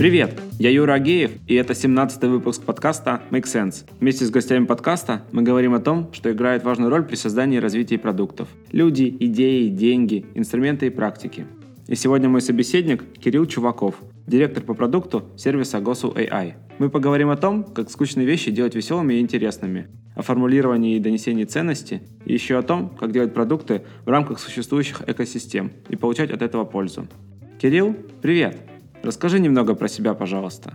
Привет, я Юра Агеев, и это 17-й выпуск подкаста Make Sense. Вместе с гостями подкаста мы говорим о том, что играет важную роль при создании и развитии продуктов. Люди, идеи, деньги, инструменты и практики. И сегодня мой собеседник Кирилл Чуваков, директор по продукту сервиса Gosu AI. Мы поговорим о том, как скучные вещи делать веселыми и интересными, о формулировании и донесении ценности, и еще о том, как делать продукты в рамках существующих экосистем и получать от этого пользу. Кирилл, привет! Расскажи немного про себя, пожалуйста.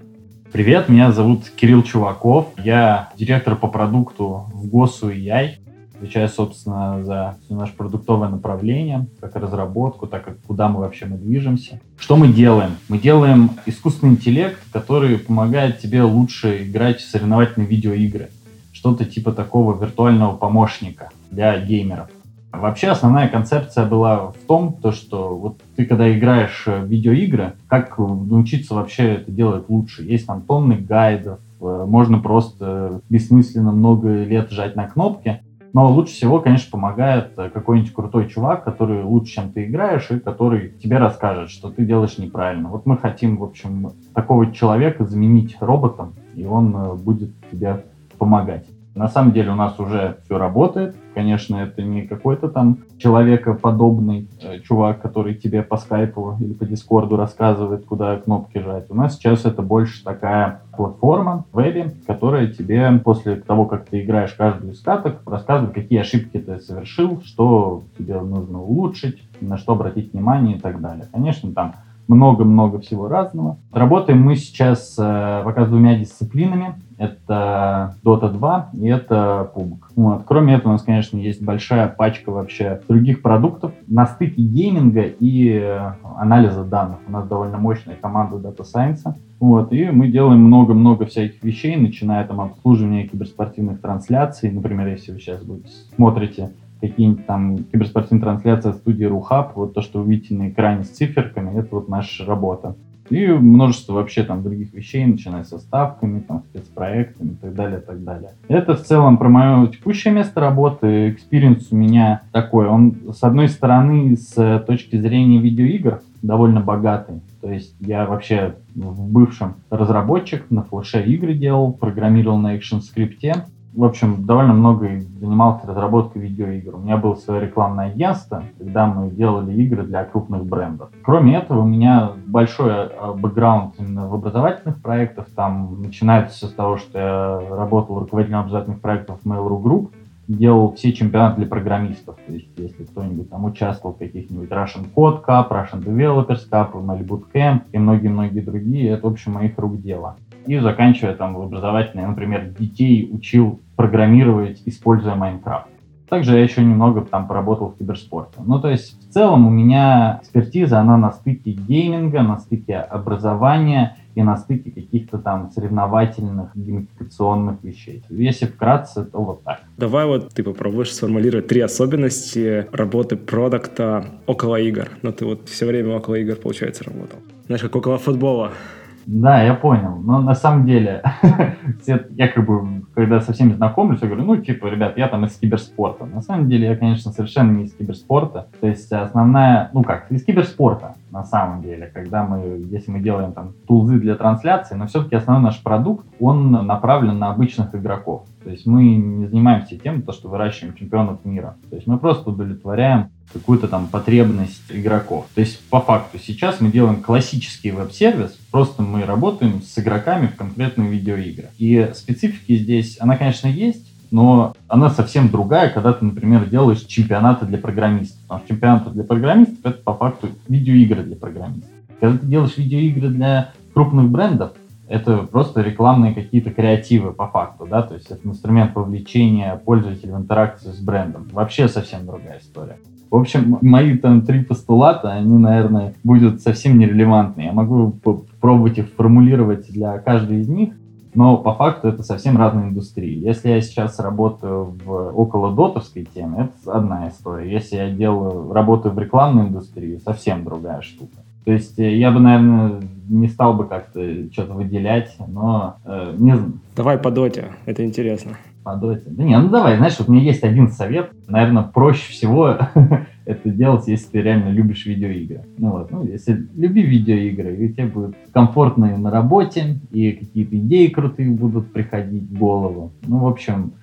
Привет, меня зовут Кирилл Чуваков. Я директор по продукту в ГОСу и Яй. Отвечаю, собственно, за все наше продуктовое направление, как разработку, так как куда мы вообще мы движемся. Что мы делаем? Мы делаем искусственный интеллект, который помогает тебе лучше играть в соревновательные видеоигры. Что-то типа такого виртуального помощника для геймеров. Вообще основная концепция была в том, то, что вот ты когда играешь в видеоигры, как научиться вообще это делать лучше. Есть там тонны гайдов, э, можно просто бессмысленно много лет жать на кнопки, но лучше всего, конечно, помогает э, какой-нибудь крутой чувак, который лучше, чем ты играешь, и который тебе расскажет, что ты делаешь неправильно. Вот мы хотим, в общем, такого человека заменить роботом, и он э, будет тебе помогать. На самом деле у нас уже все работает. Конечно, это не какой-то там человекоподобный э, чувак, который тебе по скайпу или по дискорду рассказывает, куда кнопки жать. У нас сейчас это больше такая платформа в вебе, которая тебе после того, как ты играешь каждую из каток, рассказывает, какие ошибки ты совершил, что тебе нужно улучшить, на что обратить внимание и так далее. Конечно, там много-много всего разного. Работаем мы сейчас э, пока с двумя дисциплинами. Это Dota 2 и это PUBG. Вот. Кроме этого, у нас, конечно, есть большая пачка вообще других продуктов на стыке гейминга и э, анализа данных. У нас довольно мощная команда Data Science. Вот, и мы делаем много-много всяких вещей, начиная там обслуживание киберспортивных трансляций. Например, если вы сейчас будете, смотрите какие-нибудь там киберспортивные трансляции студии RuHub, вот то, что вы видите на экране с циферками, это вот наша работа. И множество вообще там других вещей, начиная со ставками, там, спецпроектами и так далее, так далее. Это в целом про мое текущее место работы. Experience у меня такой. Он, с одной стороны, с точки зрения видеоигр, довольно богатый. То есть я вообще в бывшем разработчик, на флеше игры делал, программировал на ActionScript е в общем, довольно много занимался разработкой видеоигр. У меня было свое рекламное агентство, когда мы делали игры для крупных брендов. Кроме этого, у меня большой э, бэкграунд именно в образовательных проектах. Там начинается с того, что я работал руководителем образовательных проектов Mail.ru Group, делал все чемпионаты для программистов. То есть, если кто-нибудь там участвовал в каких-нибудь Russian Code Cup, Russian Developers Cup, Mail Bootcamp и многие-многие другие, это, в общем, моих рук дело. И заканчивая там в образовательной, например, детей учил программировать, используя Майнкрафт. Также я еще немного там поработал в киберспорте. Ну, то есть, в целом у меня экспертиза, она на стыке гейминга, на стыке образования и на стыке каких-то там соревновательных, геймификационных вещей. Если вкратце, то вот так. Давай вот ты попробуешь сформулировать три особенности работы продукта около игр. Ну, ты вот все время около игр, получается, работал. Знаешь, как около футбола. Да, я понял. Но на самом деле, я как бы, когда со всеми знакомлюсь, я говорю, ну, типа, ребят, я там из киберспорта. На самом деле, я, конечно, совершенно не из киберспорта. То есть основная, ну как, из киберспорта, на самом деле, когда мы, если мы делаем там тулзы для трансляции, но все-таки основной наш продукт, он направлен на обычных игроков. То есть мы не занимаемся тем, то, что выращиваем чемпионов мира. То есть мы просто удовлетворяем какую-то там потребность игроков. То есть по факту сейчас мы делаем классический веб-сервис, просто мы работаем с игроками в конкретные видеоигры. И специфики здесь, она, конечно, есть, но она совсем другая, когда ты, например, делаешь чемпионаты для программистов. Потому что чемпионаты для программистов — это по факту видеоигры для программистов. Когда ты делаешь видеоигры для крупных брендов, это просто рекламные какие-то креативы по факту, да, то есть это инструмент вовлечения пользователя в интеракцию с брендом. Вообще совсем другая история. В общем, мои там три постулата, они, наверное, будут совсем нерелевантны. Я могу попробовать их формулировать для каждой из них, но по факту это совсем разные индустрии. Если я сейчас работаю в около дотовской теме, это одна история. Если я делаю, работаю в рекламной индустрии, совсем другая штука. То есть э, я бы, наверное, не стал бы как-то что-то выделять, но э, не знаю. Давай по доте, это интересно. По доте? Да не, ну давай, знаешь, вот у меня есть один совет. Наверное, проще всего это делать, если ты реально любишь видеоигры. Ну вот, ну если люби видеоигры, и тебе будет комфортно и на работе, и какие-то идеи крутые будут приходить в голову. Ну, в общем,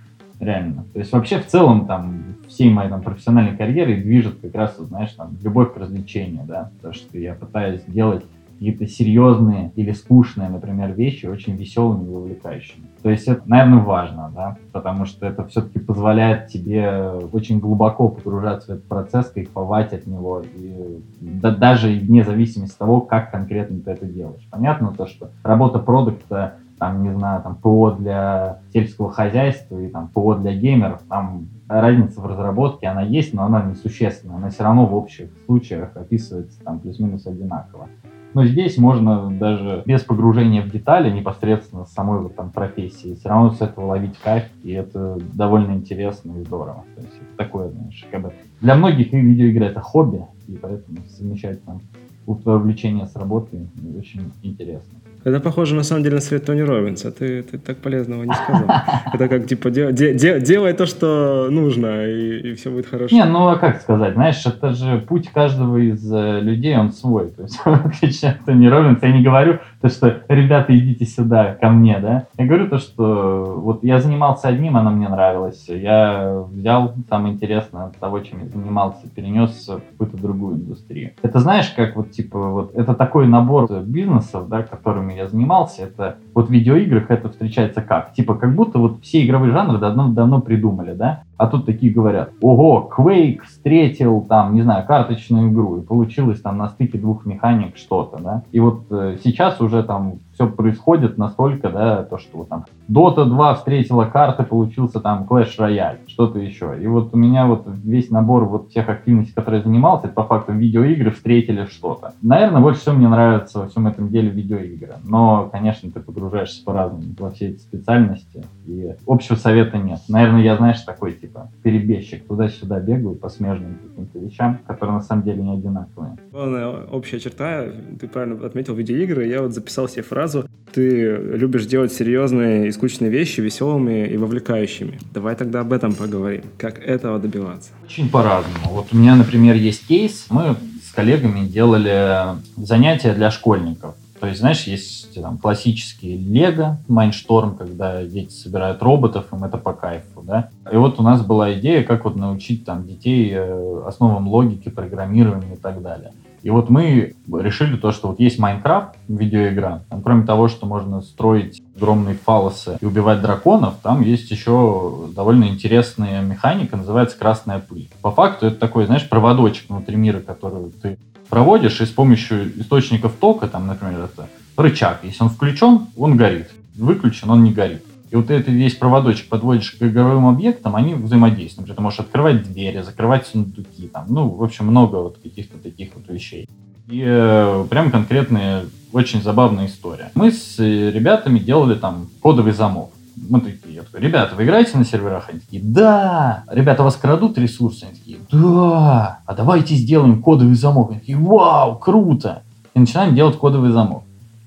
реально. То есть вообще в целом там всей моей там профессиональной карьеры движет как раз, знаешь, там любовь к развлечению, да, то, что я пытаюсь делать какие-то серьезные или скучные, например, вещи очень веселыми и увлекающими. То есть это, наверное, важно, да, потому что это все-таки позволяет тебе очень глубоко погружаться в этот процесс, кайфовать от него, и да, даже вне зависимости от того, как конкретно ты это делаешь. Понятно то, что работа продукта там, не знаю, там, ПО для сельского хозяйства и там ПО для геймеров, там разница в разработке, она есть, но она несущественна. Она все равно в общих случаях описывается там плюс-минус одинаково. Но здесь можно даже без погружения в детали непосредственно самой вот там профессии все равно с этого ловить кайф, и это довольно интересно и здорово. То есть это такое, знаешь, как бы для многих видеоигры это хобби, и поэтому совмещать там увлечение с работой очень интересно. Это похоже на самом деле на совет Тони Робинса. Ты, ты так полезного не сказал. Это как типа де, де, де, делай то, что нужно, и, и все будет хорошо. Не, ну а как сказать, знаешь, это же путь каждого из э, людей, он свой. То есть, в отличие от Тони Робинса, я не говорю то, что ребята, идите сюда, ко мне, да. Я говорю то, что вот я занимался одним, оно мне нравилось. Я взял самое интересное от того, чем я занимался, перенес в какую-то другую индустрию. Это знаешь, как вот типа вот это такой набор бизнесов, да, которыми я занимался, это вот в видеоиграх это встречается как? Типа, как будто вот все игровые жанры давно-давно придумали, да? А тут такие говорят, ого, Quake встретил там, не знаю, карточную игру, и получилось там на стыке двух механик что-то, да? И вот э, сейчас уже там все происходит настолько, да, то, что там Dota 2 встретила карты, получился там Clash Royale, что-то еще. И вот у меня вот весь набор вот тех активностей, которые я занимался, это по факту видеоигры встретили что-то. Наверное, больше всего мне нравится во всем этом деле видеоигры. Но, конечно, ты погружаешься по-разному во все эти специальности, и общего совета нет. Наверное, я, знаешь, такой типа перебежчик, туда-сюда бегаю по смежным каким-то вещам, которые на самом деле не одинаковые. Главная общая черта, ты правильно отметил видеоигры, я вот записал себе фразу, ты любишь делать серьезные и скучные вещи веселыми и вовлекающими. Давай тогда об этом поговорим. Как этого добиваться? Очень по-разному. Вот у меня, например, есть кейс. Мы с коллегами делали занятия для школьников. То есть, знаешь, есть там классические Лего, Майншторм, когда дети собирают роботов, им это по кайфу, да. И вот у нас была идея, как вот научить там детей э, основам логики, программирования и так далее. И вот мы решили то, что вот есть Майнкрафт, видеоигра. Там, кроме того, что можно строить огромные фалосы и убивать драконов, там есть еще довольно интересная механика, называется красная пыль. По факту это такой, знаешь, проводочек внутри мира, который ты проводишь, и с помощью источников тока, там, например, это рычаг, если он включен, он горит, выключен, он не горит. И вот этот весь проводочек подводишь к игровым объектам, они взаимодействуют. Ты можешь открывать двери, закрывать сундуки, там, ну, в общем, много вот каких-то таких вот вещей. И э, прям конкретная, очень забавная история. Мы с ребятами делали там кодовый замок. Мы такие, я такой, ребята, вы играете на серверах? Они такие, да. Ребята, вас крадут ресурсы? Они такие, да. А давайте сделаем кодовый замок. Они такие, вау, круто. И начинаем делать кодовый замок.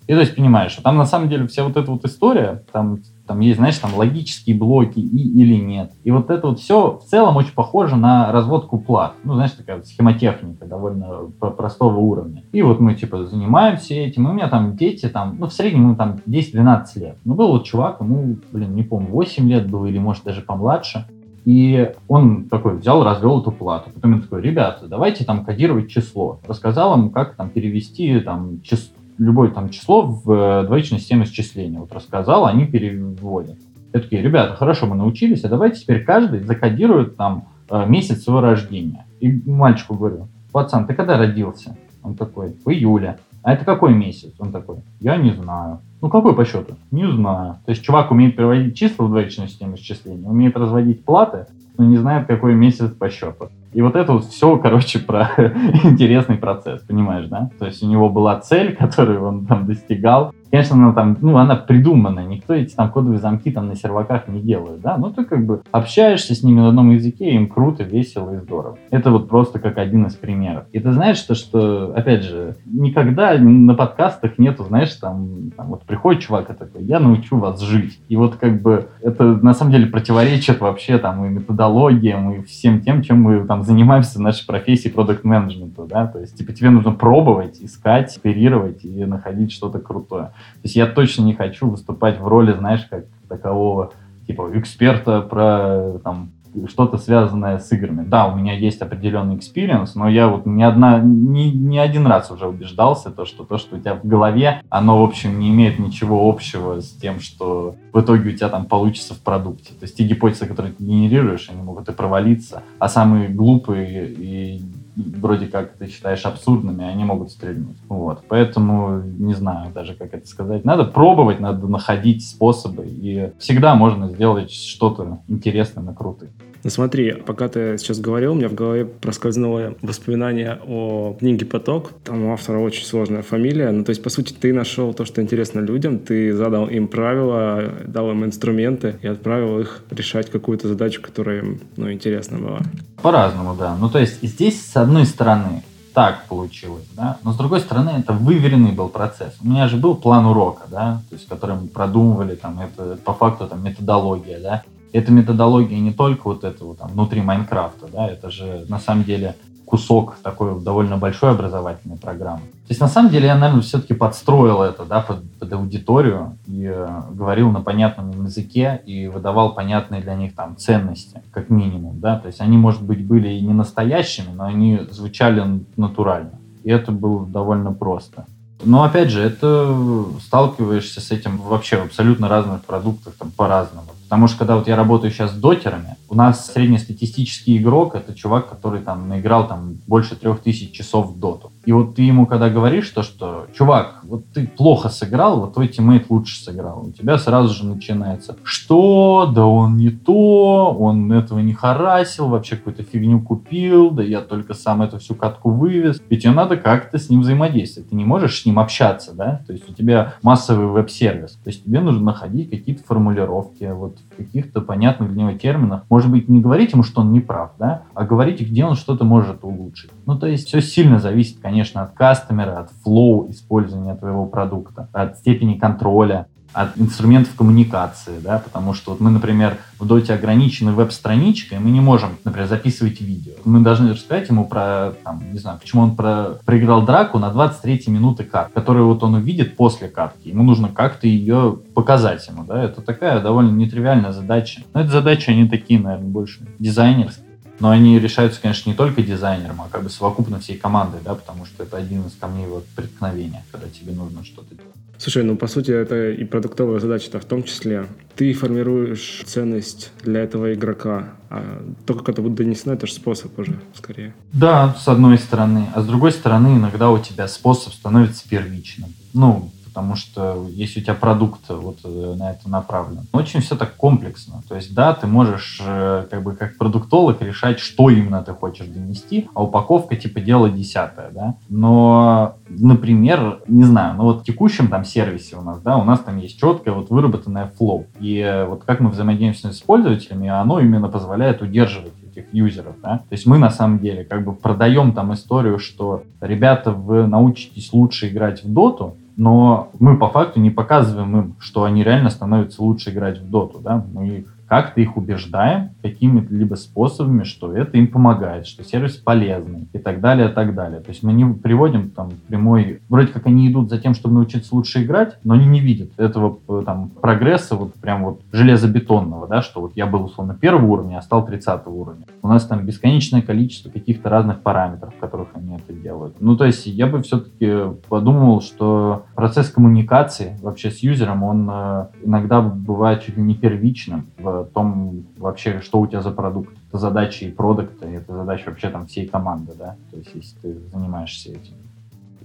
И то есть понимаешь, а там на самом деле вся вот эта вот история, там, там есть, знаешь, там логические блоки и или нет. И вот это вот все в целом очень похоже на разводку плат. Ну, знаешь, такая вот схемотехника довольно простого уровня. И вот мы, типа, занимаемся этим. И у меня там дети, там, ну, в среднем, ну, там, 10-12 лет. Ну, был вот чувак, ему, блин, не помню, 8 лет было или, может, даже помладше. И он такой взял, развел эту плату. Потом он такой, ребята, давайте там кодировать число. Рассказал ему, как там перевести там число любое там число в э, двоичной системе счисления. Вот рассказал, они переводят. Я такие, ребята, хорошо, мы научились, а давайте теперь каждый закодирует там э, месяц своего рождения. И мальчику говорю, пацан, ты когда родился? Он такой, в июле. А это какой месяц? Он такой, я не знаю. Ну, какой по счету? Не знаю. То есть чувак умеет переводить числа в двоичную систему счисления, умеет разводить платы, но не знает, какой месяц по счету. И вот это вот все, короче, про интересный процесс, понимаешь, да? То есть у него была цель, которую он там достигал. Конечно, она там, ну, она придумана, никто эти там кодовые замки там на серваках не делает, да, но ты как бы общаешься с ними на одном языке, им круто, весело и здорово. Это вот просто как один из примеров. И ты знаешь, что, что опять же, никогда на подкастах нету, знаешь, там, там вот приходит чувак и такой, я научу вас жить. И вот как бы это на самом деле противоречит вообще там и методологиям, и всем тем, чем мы там занимаемся в нашей профессии продукт менеджмента да, то есть типа тебе нужно пробовать, искать, оперировать и находить что-то крутое. То есть я точно не хочу выступать в роли, знаешь, как такового типа эксперта про там что-то связанное с играми. Да, у меня есть определенный experience, но я вот ни, одна, ни, ни один раз уже убеждался, то, что то, что у тебя в голове, оно, в общем, не имеет ничего общего с тем, что в итоге у тебя там получится в продукте. То есть те гипотезы, которые ты генерируешь, они могут и провалиться, а самые глупые и вроде как ты считаешь абсурдными, они могут стрельнуть. Вот. Поэтому не знаю даже, как это сказать. Надо пробовать, надо находить способы, и всегда можно сделать что-то интересное на крутое. Ну смотри, пока ты сейчас говорил, у меня в голове проскользнуло воспоминание о книге «Поток». Там у автора очень сложная фамилия. Ну, то есть, по сути, ты нашел то, что интересно людям, ты задал им правила, дал им инструменты и отправил их решать какую-то задачу, которая им, ну, интересна была. По-разному, да. Ну, то есть, здесь, с одной стороны, так получилось, да, но с другой стороны это выверенный был процесс. У меня же был план урока, да, то есть, который мы продумывали, там, это по факту там методология, да, эта методология не только вот этого там внутри Майнкрафта, да, это же на самом деле кусок такой довольно большой образовательной программы. То есть на самом деле я, наверное, все-таки подстроил это да, под, под аудиторию и э, говорил на понятном языке и выдавал понятные для них там ценности, как минимум. Да? То есть они, может быть, были и не настоящими, но они звучали натурально. И это было довольно просто. Но опять же, это сталкиваешься с этим вообще в абсолютно разных продуктах там по-разному. Потому что когда вот я работаю сейчас с дотерами, у нас среднестатистический игрок — это чувак, который там наиграл там больше трех тысяч часов в доту. И вот ты ему когда говоришь то, что «Чувак, вот ты плохо сыграл, вот твой teammate лучше сыграл», у тебя сразу же начинается «Что? Да он не то, он этого не харасил, вообще какую-то фигню купил, да я только сам эту всю катку вывез». Ведь тебе надо как-то с ним взаимодействовать. Ты не можешь с ним общаться, да? То есть у тебя массовый веб-сервис. То есть тебе нужно находить какие-то формулировки, вот в каких-то понятных для него терминах. Может быть, не говорить ему, что он не прав, да, а говорить, где он что-то может улучшить. Ну, то есть все сильно зависит, конечно, от кастомера, от флоу использования твоего продукта, от степени контроля от инструментов коммуникации, да, потому что вот мы, например, в доте ограничены веб-страничкой, мы не можем, например, записывать видео. Мы должны рассказать ему про, там, не знаю, почему он про, проиграл драку на 23 минуты карт, которую вот он увидит после катки. Ему нужно как-то ее показать ему, да, это такая довольно нетривиальная задача. Но это задачи, они такие, наверное, больше дизайнерские. Но они решаются, конечно, не только дизайнером, а как бы совокупно всей командой, да, потому что это один из камней вот преткновения, когда тебе нужно что-то делать. Слушай, ну по сути это и продуктовая задача-то в том числе. Ты формируешь ценность для этого игрока, а то, как это будет донесено, это же способ уже скорее. Да, с одной стороны. А с другой стороны, иногда у тебя способ становится первичным. Ну, потому что если у тебя продукт вот э, на это направлен. Очень все так комплексно. То есть, да, ты можешь э, как бы как продуктолог решать, что именно ты хочешь донести, а упаковка типа дело десятое, да. Но, например, не знаю, ну вот в текущем там сервисе у нас, да, у нас там есть четкое вот выработанное флоу. И э, вот как мы взаимодействуем с пользователями, оно именно позволяет удерживать этих юзеров, да. То есть мы на самом деле как бы продаем там историю, что ребята, вы научитесь лучше играть в доту, но мы по факту не показываем им, что они реально становятся лучше играть в доту, да, мы как-то их убеждаем какими-либо способами, что это им помогает, что сервис полезный и так далее, и так далее. То есть мы не приводим там прямой... Вроде как они идут за тем, чтобы научиться лучше играть, но они не видят этого э, там прогресса вот прям вот железобетонного, да, что вот я был условно первого уровня, а стал 30 уровня. У нас там бесконечное количество каких-то разных параметров, в которых они это делают. Ну, то есть я бы все-таки подумал, что процесс коммуникации вообще с юзером, он э, иногда бывает чуть ли не первичным в том вообще, что у тебя за продукт. Это задачи и продукта, это задача вообще там всей команды, да, то есть если ты занимаешься этим.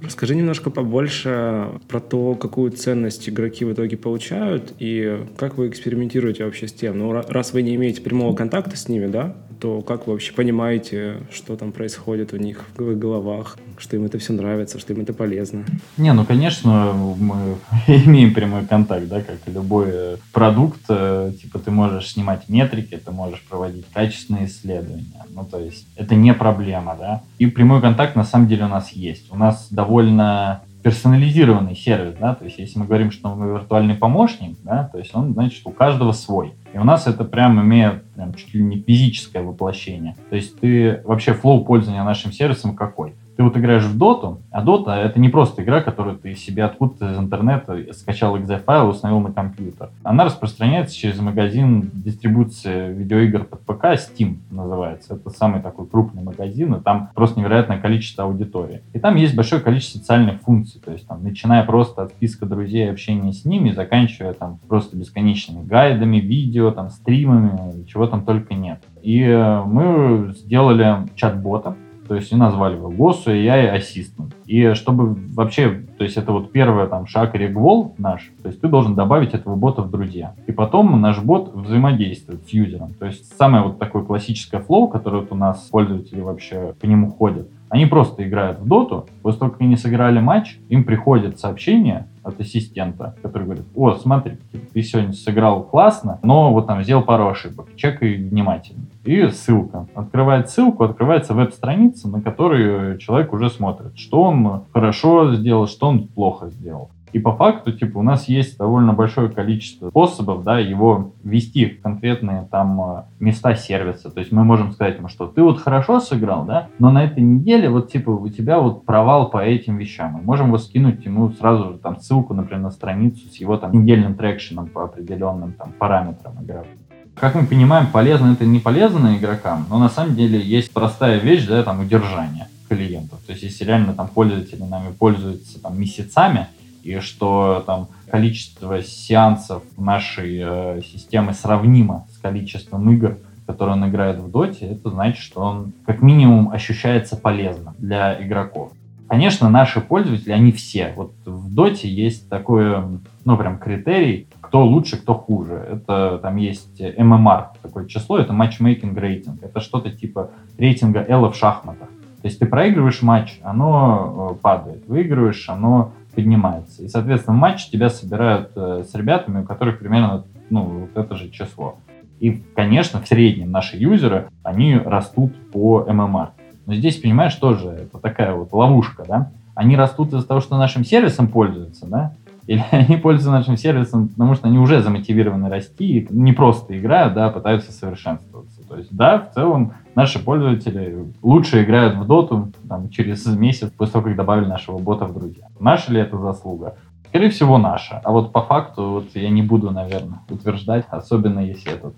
Расскажи немножко побольше про то, какую ценность игроки в итоге получают и как вы экспериментируете вообще с тем. Ну, раз вы не имеете прямого контакта с ними, да, то как вы вообще понимаете, что там происходит у них в головах, что им это все нравится, что им это полезно? Не, ну, конечно, мы имеем прямой контакт, да, как любой продукт. Э, типа ты можешь снимать метрики, ты можешь проводить качественные исследования. Ну, то есть это не проблема, да. И прямой контакт на самом деле у нас есть. У нас довольно персонализированный сервис, да, то есть если мы говорим, что мы виртуальный помощник, да, то есть он, значит, у каждого свой. И у нас это прям имеет прям, чуть ли не физическое воплощение. То есть ты вообще флоу пользования нашим сервисом какой? Ты вот играешь в доту, а дота это не просто игра, которую ты себе откуда-то из интернета скачал exe файл и установил на компьютер. Она распространяется через магазин дистрибуции видеоигр под ПК, Steam называется. Это самый такой крупный магазин, и там просто невероятное количество аудитории. И там есть большое количество социальных функций, то есть там, начиная просто от списка друзей общения с ними, заканчивая там просто бесконечными гайдами, видео, там, стримами, чего там только нет. И э, мы сделали чат-бота, то есть и назвали его GOSU AI Assistant. И чтобы вообще, то есть это вот первый там шаг регвол наш, то есть ты должен добавить этого бота в друзья. И потом наш бот взаимодействует с юзером. То есть самое вот такое классическое флоу, которое вот у нас пользователи вообще по нему ходят, они просто играют в доту, после того, как они сыграли матч, им приходит сообщение от ассистента, который говорит, о, смотри, ты сегодня сыграл классно, но вот там сделал пару ошибок, чекай внимательно. И ссылка. Открывает ссылку, открывается веб-страница, на которую человек уже смотрит, что он хорошо сделал, что он плохо сделал. И по факту, типа, у нас есть довольно большое количество способов, да, его ввести в конкретные там э, места сервиса. То есть мы можем сказать ему, что ты вот хорошо сыграл, да, но на этой неделе вот, типа, у тебя вот провал по этим вещам. Мы можем его скинуть ему сразу же там ссылку, например, на страницу с его там недельным трекшеном по определенным там параметрам игры. Как мы понимаем, полезно это не полезно игрокам, но на самом деле есть простая вещь, да, там удержание клиентов. То есть если реально там пользователи нами пользуются там месяцами, и что там количество сеансов нашей э, системы сравнимо с количеством игр, которые он играет в доте, это значит, что он как минимум ощущается полезным для игроков. Конечно, наши пользователи, они все. Вот в доте есть такой, ну, прям критерий, кто лучше, кто хуже. Это там есть MMR, такое число, это матчмейкинг рейтинг. Это что-то типа рейтинга L в шахматах. То есть ты проигрываешь матч, оно э, падает. Выигрываешь, оно поднимается. И, соответственно, в матче тебя собирают э, с ребятами, у которых примерно ну, вот это же число. И, конечно, в среднем наши юзеры, они растут по ММР. Но здесь, понимаешь, тоже это такая вот ловушка, да? Они растут из-за того, что нашим сервисом пользуются, да? Или они пользуются нашим сервисом, потому что они уже замотивированы расти не просто играют, да, а пытаются совершенствоваться. То есть, да, в целом наши пользователи лучше играют в доту там, через месяц после того, как добавили нашего бота в друзья. Наша ли это заслуга? Скорее всего, наша. А вот по факту вот я не буду, наверное, утверждать, особенно если этот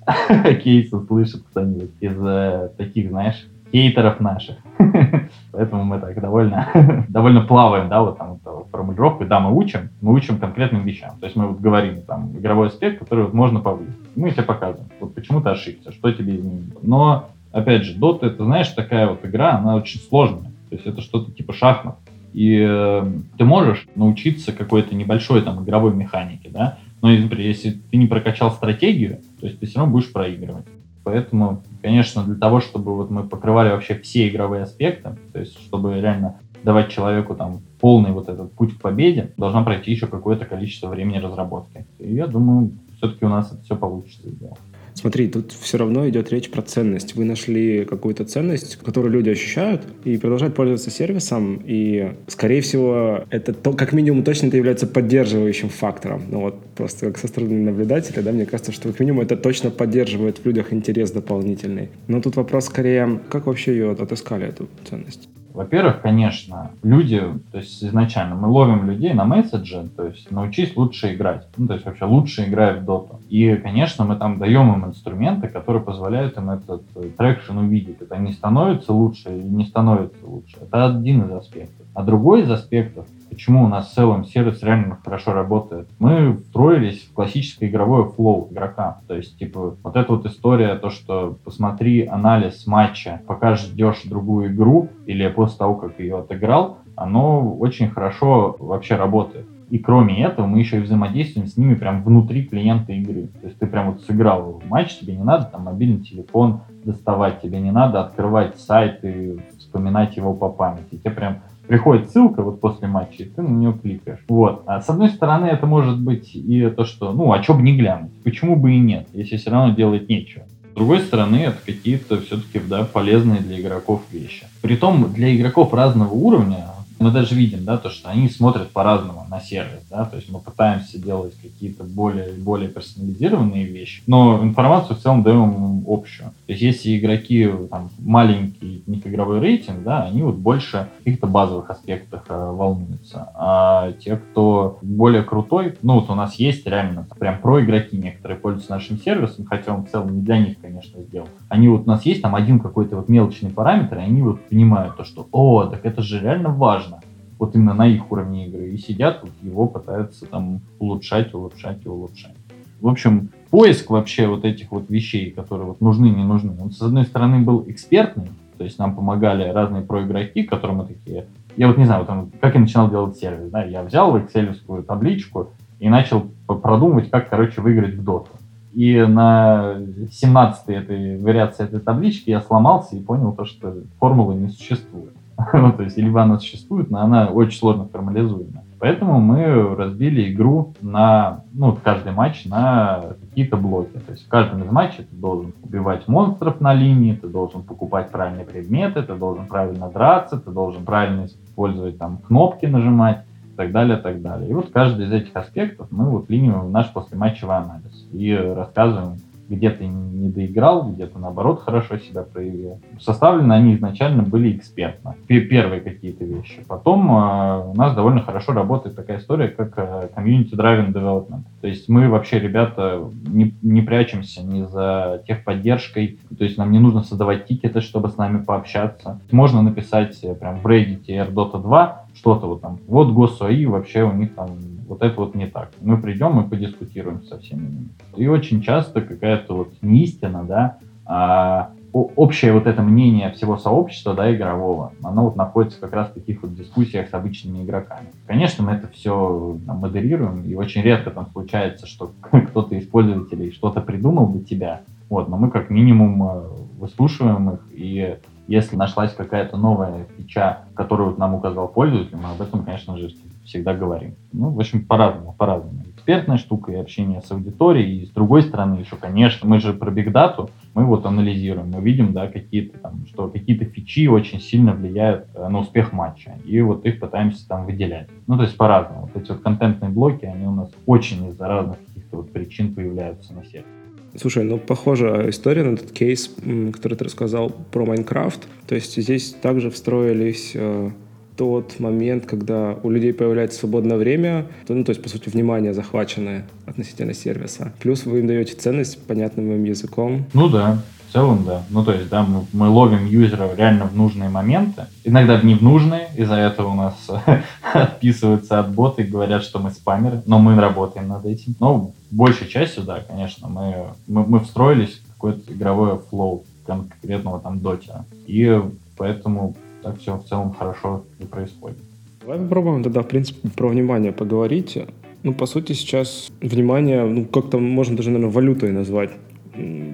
кейс услышит кто-нибудь из э, таких, знаешь, хейтеров наших. Поэтому мы так довольно, довольно плаваем, да, вот там вот, формулировку. Да, мы учим, мы учим конкретным вещам. То есть мы вот говорим, там, игровой аспект, который вот можно повысить. Мы тебе показываем, вот почему ты ошибся, что тебе изменить. Но опять же, Dota, это, знаешь, такая вот игра, она очень сложная. То есть это что-то типа шахмат. И э, ты можешь научиться какой-то небольшой там игровой механике, да, но, например, если ты не прокачал стратегию, то есть ты все равно будешь проигрывать. Поэтому, конечно, для того, чтобы вот мы покрывали вообще все игровые аспекты, то есть чтобы реально давать человеку там полный вот этот путь к победе, должна пройти еще какое-то количество времени разработки. И я думаю, все-таки у нас это все получится сделать. Смотри, тут все равно идет речь про ценность. Вы нашли какую-то ценность, которую люди ощущают, и продолжают пользоваться сервисом, и, скорее всего, это то, как минимум точно это является поддерживающим фактором. Ну вот просто как со стороны наблюдателя, да, мне кажется, что как минимум это точно поддерживает в людях интерес дополнительный. Но тут вопрос скорее, как вообще ее отыскали, эту ценность? Во-первых, конечно, люди, то есть изначально мы ловим людей на месседже, то есть научись лучше играть, ну, то есть вообще лучше играть в доту. И, конечно, мы там даем им инструменты, которые позволяют им этот э, traction увидеть. Это не становится лучше или не становится лучше. Это один из аспектов. А другой из аспектов, почему у нас в целом сервис реально хорошо работает. Мы встроились в классическое игровое flow игрока. То есть, типа, вот эта вот история, то, что посмотри анализ матча, пока ждешь другую игру, или после того, как ее отыграл, оно очень хорошо вообще работает. И кроме этого, мы еще и взаимодействуем с ними прям внутри клиента игры. То есть ты прям вот сыграл матч, тебе не надо там мобильный телефон доставать, тебе не надо открывать сайт и вспоминать его по памяти. Тебе прям приходит ссылка вот после матча, и ты на нее кликаешь. Вот. А с одной стороны, это может быть и то, что, ну, а что бы не глянуть? Почему бы и нет, если все равно делать нечего? С другой стороны, это какие-то все-таки да, полезные для игроков вещи. Притом для игроков разного уровня мы даже видим, да, то, что они смотрят по-разному на сервис, да, то есть мы пытаемся делать какие-то более, более персонализированные вещи, но информацию в целом даем общую. То есть если игроки там маленький, них рейтинг, да, они вот больше в каких-то базовых аспектах э, волнуются, а те, кто более крутой, ну вот у нас есть реально прям про игроки некоторые пользуются нашим сервисом, хотя он в целом не для них, конечно, сделал. Они вот у нас есть там один какой-то вот мелочный параметр, и они вот понимают то, что, о, так это же реально важно, вот именно на их уровне игры, и сидят, вот его пытаются там улучшать, улучшать и улучшать. В общем, поиск вообще вот этих вот вещей, которые вот нужны, не нужны, он, с одной стороны, был экспертный, то есть нам помогали разные проигроки, которые мы такие... Я вот не знаю, там, как я начинал делать сервис, да, я взял экселевскую табличку и начал продумывать, как, короче, выиграть в доту. И на 17-й этой вариации этой таблички я сломался и понял то, что формулы не существует. ну, то есть, либо она существует, но она очень сложно формализуема. Поэтому мы разбили игру на, ну, каждый матч на какие-то блоки. То есть в каждом из матчей ты должен убивать монстров на линии, ты должен покупать правильные предметы, ты должен правильно драться, ты должен правильно использовать там кнопки нажимать и так далее, и так далее. И вот каждый из этих аспектов мы вот линию в наш послематчевый анализ и рассказываем, где ты не доиграл, где то наоборот хорошо себя проявил. Составлены они изначально были экспертно. Первые какие-то вещи. Потом э, у нас довольно хорошо работает такая история, как э, Community Driven Development. То есть мы вообще, ребята, не, не прячемся ни за техподдержкой, то есть нам не нужно создавать тикеты, чтобы с нами пообщаться. Можно написать э, прям в Reddit AirDota 2 что-то вот там, вот ГосУАИ, вообще у них там вот это вот не так. Мы придем и подискутируем со всеми ними. И очень часто какая-то вот не истина, да, а общее вот это мнение всего сообщества, да, игрового, оно вот находится как раз в таких вот дискуссиях с обычными игроками. Конечно, мы это все там, модерируем, и очень редко там случается, что кто-то из пользователей что-то придумал для тебя, вот, но мы как минимум э, выслушиваем их, и если нашлась какая-то новая фича, которую вот нам указал пользователь, мы об этом, конечно же, всегда говорим. Ну, в общем, по-разному, по-разному. Экспертная штука и общение с аудиторией. И с другой стороны еще, конечно, мы же про бигдату, мы вот анализируем, мы видим, да, какие-то там, что какие-то фичи очень сильно влияют э, на успех матча. И вот их пытаемся там выделять. Ну, то есть по-разному. Вот эти вот контентные блоки, они у нас очень из-за разных каких-то вот причин появляются на сервере. Слушай, ну похожая история на этот кейс, который ты рассказал про Майнкрафт. То есть здесь также встроились э, тот момент, когда у людей появляется свободное время, то, ну, то есть, по сути, внимание захваченное относительно сервиса. Плюс вы им даете ценность понятным им языком. Ну да, в целом, да. Ну, то есть, да, мы, мы ловим юзера реально в нужные моменты, иногда не в нужные, из-за этого у нас отписываются от бота и говорят, что мы спамеры, но мы работаем над этим. Но большей частью, да, конечно, мы, мы, мы встроились в какое-то игровое флоу конкретного там дотера. И поэтому так все в целом хорошо и происходит. Давай попробуем тогда, в принципе, про внимание поговорить. Ну, по сути, сейчас внимание, ну, как-то можно даже, наверное, валютой назвать,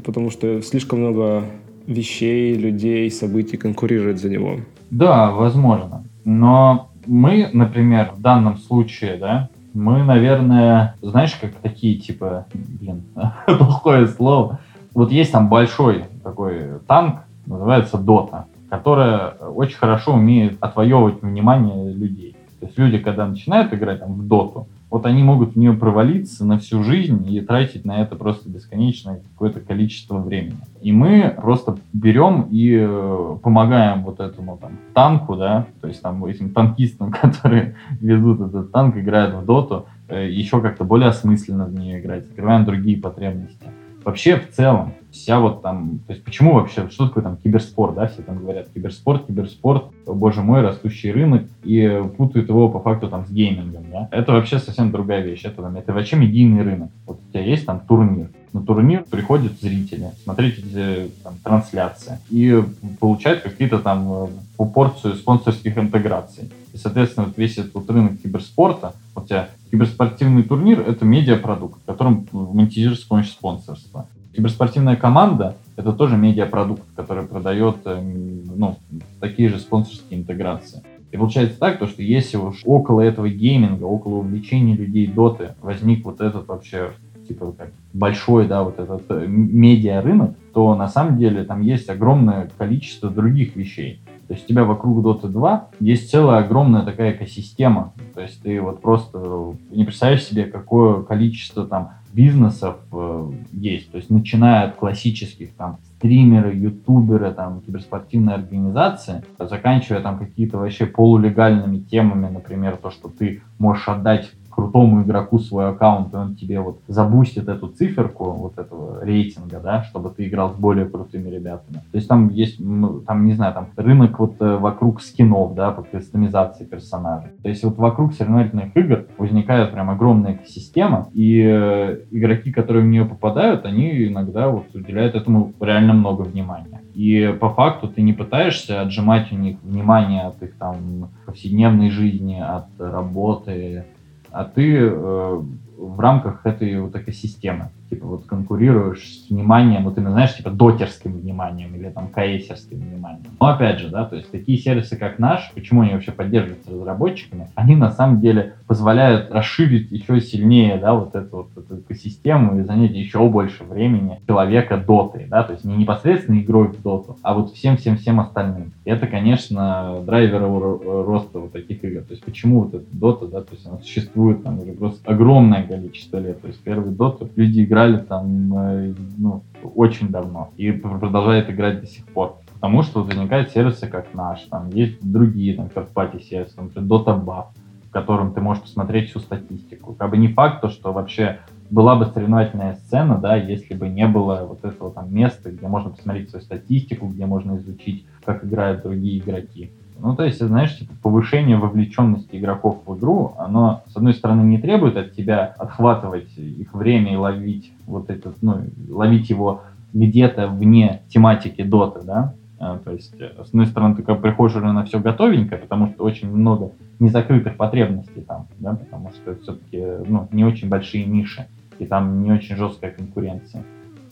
потому что слишком много вещей, людей, событий конкурирует за него. Да, возможно. Но мы, например, в данном случае, да, мы, наверное, знаешь, как такие, типа, блин, плохое слово. Вот есть там большой такой танк, называется Дота которая очень хорошо умеет отвоевывать внимание людей. То есть люди, когда начинают играть там, в доту, вот они могут в нее провалиться на всю жизнь и тратить на это просто бесконечное какое-то количество времени. И мы просто берем и э, помогаем вот этому там танку, да, то есть там этим танкистам, которые ведут этот танк, играют в доту, э, еще как-то более осмысленно в нее играть, открываем другие потребности. Вообще, в целом, вся вот там, то есть почему вообще, что такое там киберспорт, да, все там говорят киберспорт, киберспорт, боже мой, растущий рынок, и путают его по факту там с геймингом, да. Это вообще совсем другая вещь, это, там, это вообще медийный рынок. Вот у тебя есть там турнир, на турнир приходят зрители смотреть эти там, трансляции и получают какие-то там э, порцию спонсорских интеграций. И, соответственно, вот весь этот рынок киберспорта, вот у тебя киберспортивный турнир — это медиапродукт, в котором монетизируется с помощью спонсорства. Киберспортивная команда — это тоже медиапродукт, который продает э, ну, такие же спонсорские интеграции. И получается так, то, что если уж около этого гейминга, около увлечения людей доты возник вот этот вообще типа как большой, да, вот этот э, медиа рынок, то на самом деле там есть огромное количество других вещей. То есть у тебя вокруг Dota 2 есть целая огромная такая экосистема. То есть ты вот просто не представляешь себе, какое количество там бизнесов э, есть. То есть начиная от классических там стримеры, ютуберы, там, киберспортивные организации, заканчивая там какие-то вообще полулегальными темами, например, то, что ты можешь отдать крутому игроку свой аккаунт, и он тебе вот забустит эту циферку вот этого рейтинга, да, чтобы ты играл с более крутыми ребятами. То есть там есть, там, не знаю, там рынок вот э, вокруг скинов, да, по кастомизации персонажей. То есть вот вокруг соревновательных игр возникает прям огромная экосистема, и э, игроки, которые в нее попадают, они иногда вот уделяют этому реально много внимания. И по факту ты не пытаешься отжимать у них внимание от их там повседневной жизни, от работы, а ты э, в рамках этой вот экосистемы типа вот конкурируешь с вниманием, вот именно, знаешь, типа дотерским вниманием или там каэсерским вниманием. Но опять же, да, то есть такие сервисы, как наш, почему они вообще поддерживаются разработчиками, они на самом деле позволяют расширить еще сильнее, да, вот эту вот эту экосистему и занять еще больше времени человека дотой, да, то есть не непосредственно игрой в доту, а вот всем-всем-всем остальным. И это, конечно, драйвер роста вот таких игр. То есть почему вот эта дота, да, то есть она существует там уже просто огромное количество лет. То есть первый доту люди играли играли там э, ну, очень давно и продолжают играть до сих пор. Потому что возникают сервисы, как наш, там есть другие, там, third сервисы, например, Dota Buff, в котором ты можешь посмотреть всю статистику. Как бы не факт, то, что вообще была бы соревновательная сцена, да, если бы не было вот этого там места, где можно посмотреть свою статистику, где можно изучить, как играют другие игроки. Ну, то есть, знаешь, типа, повышение вовлеченности игроков в игру, оно, с одной стороны, не требует от тебя отхватывать их время и ловить вот этот, ну, ловить его где-то вне тематики доты, да, а, то есть, с одной стороны, ты как приходишь уже на все готовенькое, потому что очень много незакрытых потребностей там, да, потому что все-таки, ну, не очень большие ниши, и там не очень жесткая конкуренция.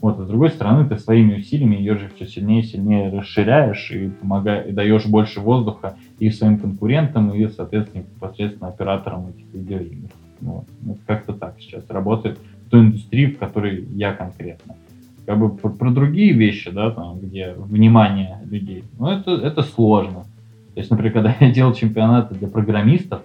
Вот, а с другой стороны, ты своими усилиями ее же все сильнее и сильнее расширяешь и, помогаешь, и даешь больше воздуха и своим конкурентам, и, соответственно, непосредственно операторам этих видеоигр. Вот. вот как-то так сейчас работает в той индустрии, в которой я конкретно. Как бы про, про другие вещи, да, там, где внимание людей, ну, это, это сложно. То есть, например, когда я делал чемпионаты для программистов,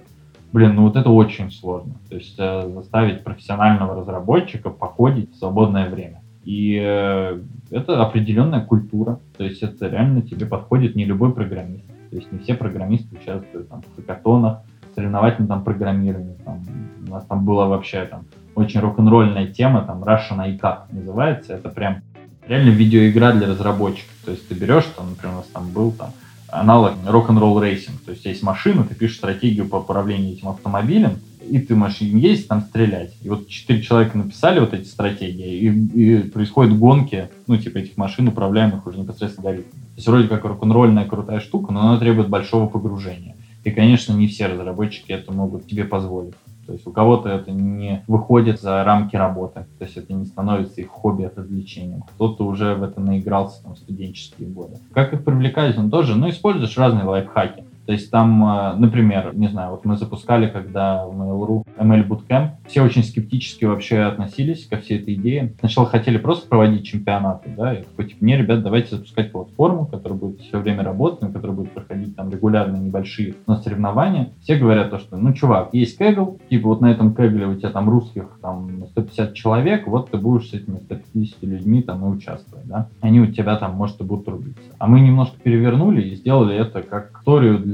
блин, ну вот это очень сложно. То есть э, заставить профессионального разработчика походить в свободное время. И э, это определенная культура. То есть это реально тебе подходит не любой программист. То есть не все программисты участвуют там, в хакатонах, соревновательном там программировании. Там, у нас там была вообще там очень рок-н-ролльная тема, там Russian AI Cup называется. Это прям реально видеоигра для разработчиков. То есть ты берешь, там, например, у нас там был там аналог Rock n' Roll Racing. То есть есть машина, ты пишешь стратегию по управлению этим автомобилем, и ты можешь им ездить, там стрелять. И вот четыре человека написали вот эти стратегии, и, и происходят гонки, ну, типа этих машин, управляемых уже непосредственно алгоритмами. То есть вроде как рок-н-ролльная крутая штука, но она требует большого погружения. И, конечно, не все разработчики это могут тебе позволить. То есть у кого-то это не выходит за рамки работы, то есть это не становится их хобби, от развлечением. Кто-то уже в это наигрался там, в студенческие годы. Как их привлекать, он тоже, ну, используешь разные лайфхаки. То есть там, э, например, не знаю, вот мы запускали, когда в Mail.ru ML Bootcamp, все очень скептически вообще относились ко всей этой идее. Сначала хотели просто проводить чемпионаты, да, и такой, типа, не, ребят, давайте запускать платформу, которая будет все время работать, на которой будет проходить там регулярные небольшие но соревнования. Все говорят то, что, ну, чувак, есть кэгл, типа вот на этом кэгле у тебя там русских там 150 человек, вот ты будешь с этими 150 50 людьми там и участвовать, да. Они у тебя там, может, и будут трудиться. А мы немножко перевернули и сделали это как историю для,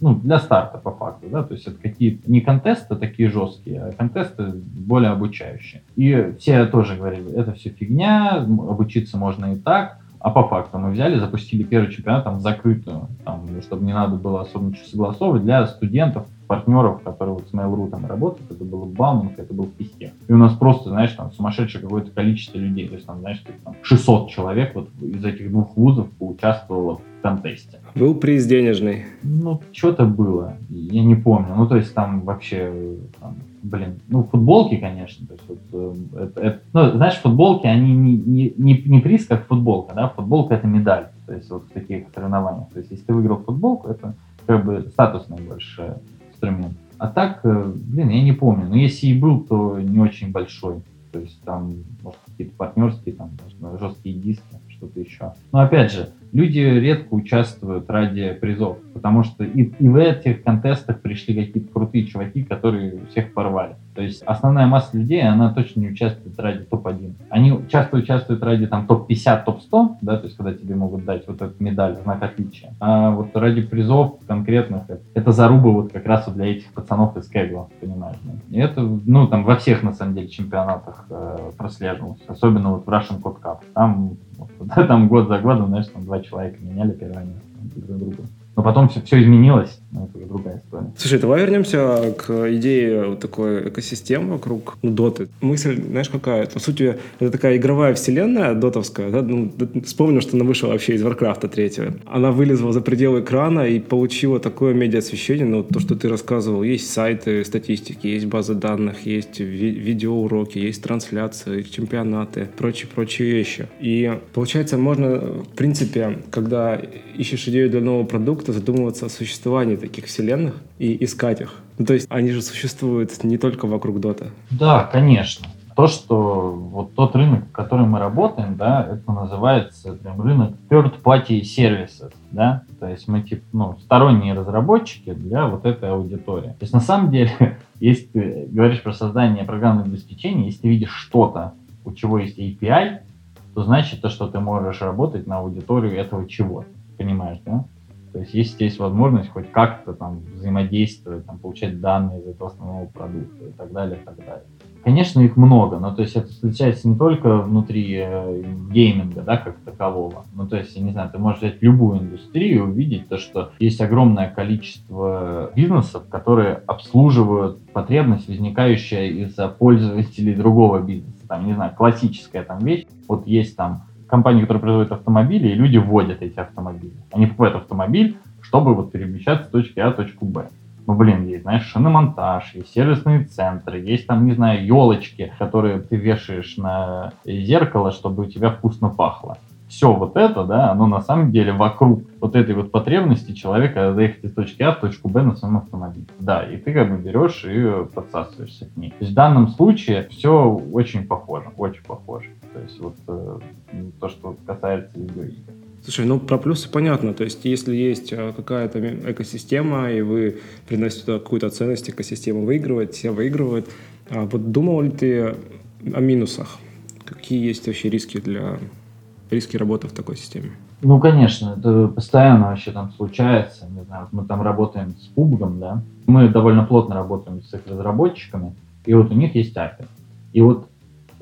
ну, для старта по факту, да, то есть это какие-то не контесты такие жесткие, а контесты более обучающие. И все тоже говорили, это все фигня, обучиться можно и так, а по факту мы взяли, запустили первый чемпионат там закрытую, там, чтобы не надо было особо ничего согласовывать для студентов, партнеров, которые вот с Mail.ru там работают, это было в Бауманке, это был в Писке. И у нас просто, знаешь, там сумасшедшее какое-то количество людей, то есть там, знаешь, там 600 человек вот из этих двух вузов поучаствовало в контесте. Был приз денежный? Ну, что-то было, я не помню. Ну, то есть там вообще, там, блин, ну, футболки, конечно. То есть, вот, э, это, это, ну, знаешь, футболки, они не, не, не, не приз, как футболка, да, футболка это медаль. То есть вот в таких соревнованиях. То есть если ты выиграл футболку, это как бы статусный больше инструмент. А так, э, блин, я не помню. Но если и был, то не очень большой. То есть там, может, какие-то партнерские, там, жесткие диски, что-то еще. Но опять же, люди редко участвуют ради призов, потому что и, и в этих контестах пришли какие-то крутые чуваки, которые всех порвали. То есть основная масса людей, она точно не участвует ради топ-1. Они часто участвуют ради там топ-50, топ-100, да, то есть когда тебе могут дать вот эту медаль, знак отличия. А вот ради призов конкретных, это заруба вот как раз вот для этих пацанов из Кэгла, понимаешь? И это, ну, там во всех, на самом деле, чемпионатах э, прослеживалось, особенно вот в Russian Code Cup. Там, там год за годом, знаешь, там два человека меняли первое место друг друга. Но потом все, все изменилось, но это уже другая история. Слушай, давай вернемся к идее вот такой экосистемы вокруг ну, доты. Мысль, знаешь, какая? По сути, это такая игровая вселенная дотовская. Да? Ну, вспомнил, что она вышла вообще из Варкрафта третьего. Она вылезла за пределы экрана и получила такое медиа-освещение. Ну, то, что ты рассказывал, есть сайты статистики, есть базы данных, есть ви- видеоуроки, есть трансляции, чемпионаты, прочие-прочие вещи. И получается, можно, в принципе, когда ищешь идею для нового продукта, задумываться о существовании таких вселенных и искать их. Ну, то есть они же существуют не только вокруг Дота. Да, конечно. То, что вот тот рынок, в котором мы работаем, да, это называется прям рынок third-party services, да, то есть мы типа, ну, сторонние разработчики для вот этой аудитории. То есть на самом деле, если ты говоришь про создание программного обеспечения, если ты видишь что-то, у чего есть API, то значит то, что ты можешь работать на аудиторию этого чего-то понимаешь, да? То есть есть есть возможность хоть как-то там взаимодействовать, там, получать данные из этого основного продукта и так далее, и так далее. Конечно, их много, но то есть это встречается не только внутри э, гейминга, да, как такового. Ну, то есть, я не знаю, ты можешь взять любую индустрию и увидеть то, что есть огромное количество бизнесов, которые обслуживают потребность, возникающая из-за пользователей другого бизнеса. Там, не знаю, классическая там вещь. Вот есть там компании, которые производят автомобили, и люди вводят эти автомобили. Они покупают автомобиль, чтобы вот перемещаться с точки А в точку Б. Ну, блин, есть, знаешь, шиномонтаж, есть сервисные центры, есть там, не знаю, елочки, которые ты вешаешь на зеркало, чтобы у тебя вкусно пахло. Все вот это, да, оно на самом деле вокруг вот этой вот потребности человека заехать из точки А в точку Б на своем автомобиле. Да, и ты как бы берешь и подсасываешься к ней. То есть в данном случае все очень похоже, очень похоже. То есть вот э, то, что касается видеоигр. Слушай, ну про плюсы понятно. То есть, если есть э, какая-то экосистема, и вы приносите какую-то ценность, экосистема выигрывает, все выигрывают. А вот думал ли ты о минусах? Какие есть вообще риски для риски работы в такой системе? Ну, конечно, это постоянно вообще там случается. Не знаю, мы там работаем с PUBG, да. Мы довольно плотно работаем с их разработчиками, и вот у них есть API. И вот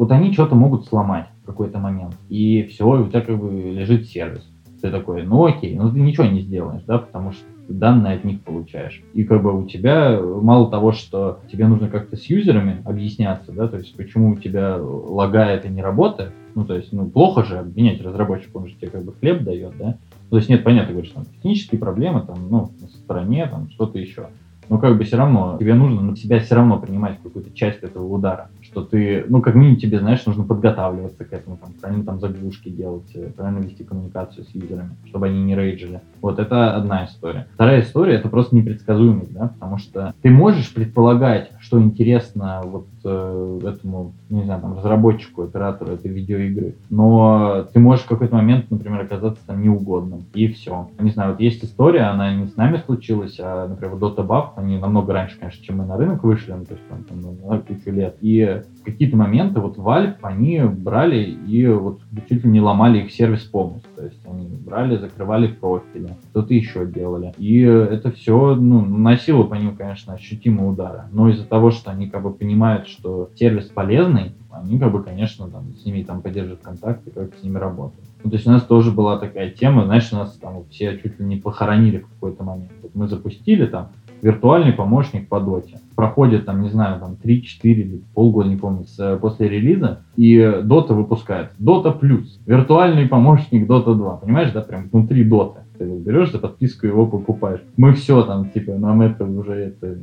вот они что-то могут сломать в какой-то момент, и все, и у тебя как бы лежит сервис. Ты такой, ну окей, ну ты ничего не сделаешь, да, потому что ты данные от них получаешь. И как бы у тебя мало того, что тебе нужно как-то с юзерами объясняться, да, то есть почему у тебя лагает и не работает, ну то есть, ну плохо же обвинять разработчика, он же тебе как бы хлеб дает, да, ну, то есть нет, понятно, говоришь, там технические проблемы, там, ну, на стороне, там, что-то еще но как бы все равно тебе нужно на себя все равно принимать какую-то часть этого удара, что ты, ну, как минимум тебе, знаешь, нужно подготавливаться к этому, там, правильно там заглушки делать, э, правильно вести коммуникацию с юзерами, чтобы они не рейджили. Вот это одна история. Вторая история это просто непредсказуемость, да, потому что ты можешь предполагать, что интересно вот э, этому, не знаю, там, разработчику, оператору этой видеоигры, но ты можешь в какой-то момент, например, оказаться там неугодным, и все. Не знаю, вот есть история, она не с нами случилась, а, например, Dota Buff, они намного раньше, конечно, чем мы на рынок вышли, ну, то есть там, там на кучу лет, и в какие-то моменты вот Valve, они брали и вот чуть ли не ломали их сервис полностью, то есть они брали, закрывали профили, что-то еще делали. И это все ну, наносило по ним, конечно, ощутимые удары. Но из-за того, что они как бы понимают, что сервис полезный, они как бы, конечно, там, с ними там поддерживают контакты, как с ними работают. Ну, то есть у нас тоже была такая тема, знаешь, у нас там все чуть ли не похоронили в какой-то момент. Вот мы запустили там виртуальный помощник по доте. Проходит там, не знаю, там 3-4 или полгода, не помню, с, после релиза, и дота выпускает. Дота плюс. Виртуальный помощник Дота 2. Понимаешь, да, прям внутри доты. Ты берешь за подписку его покупаешь. Мы все там, типа, нам это уже это,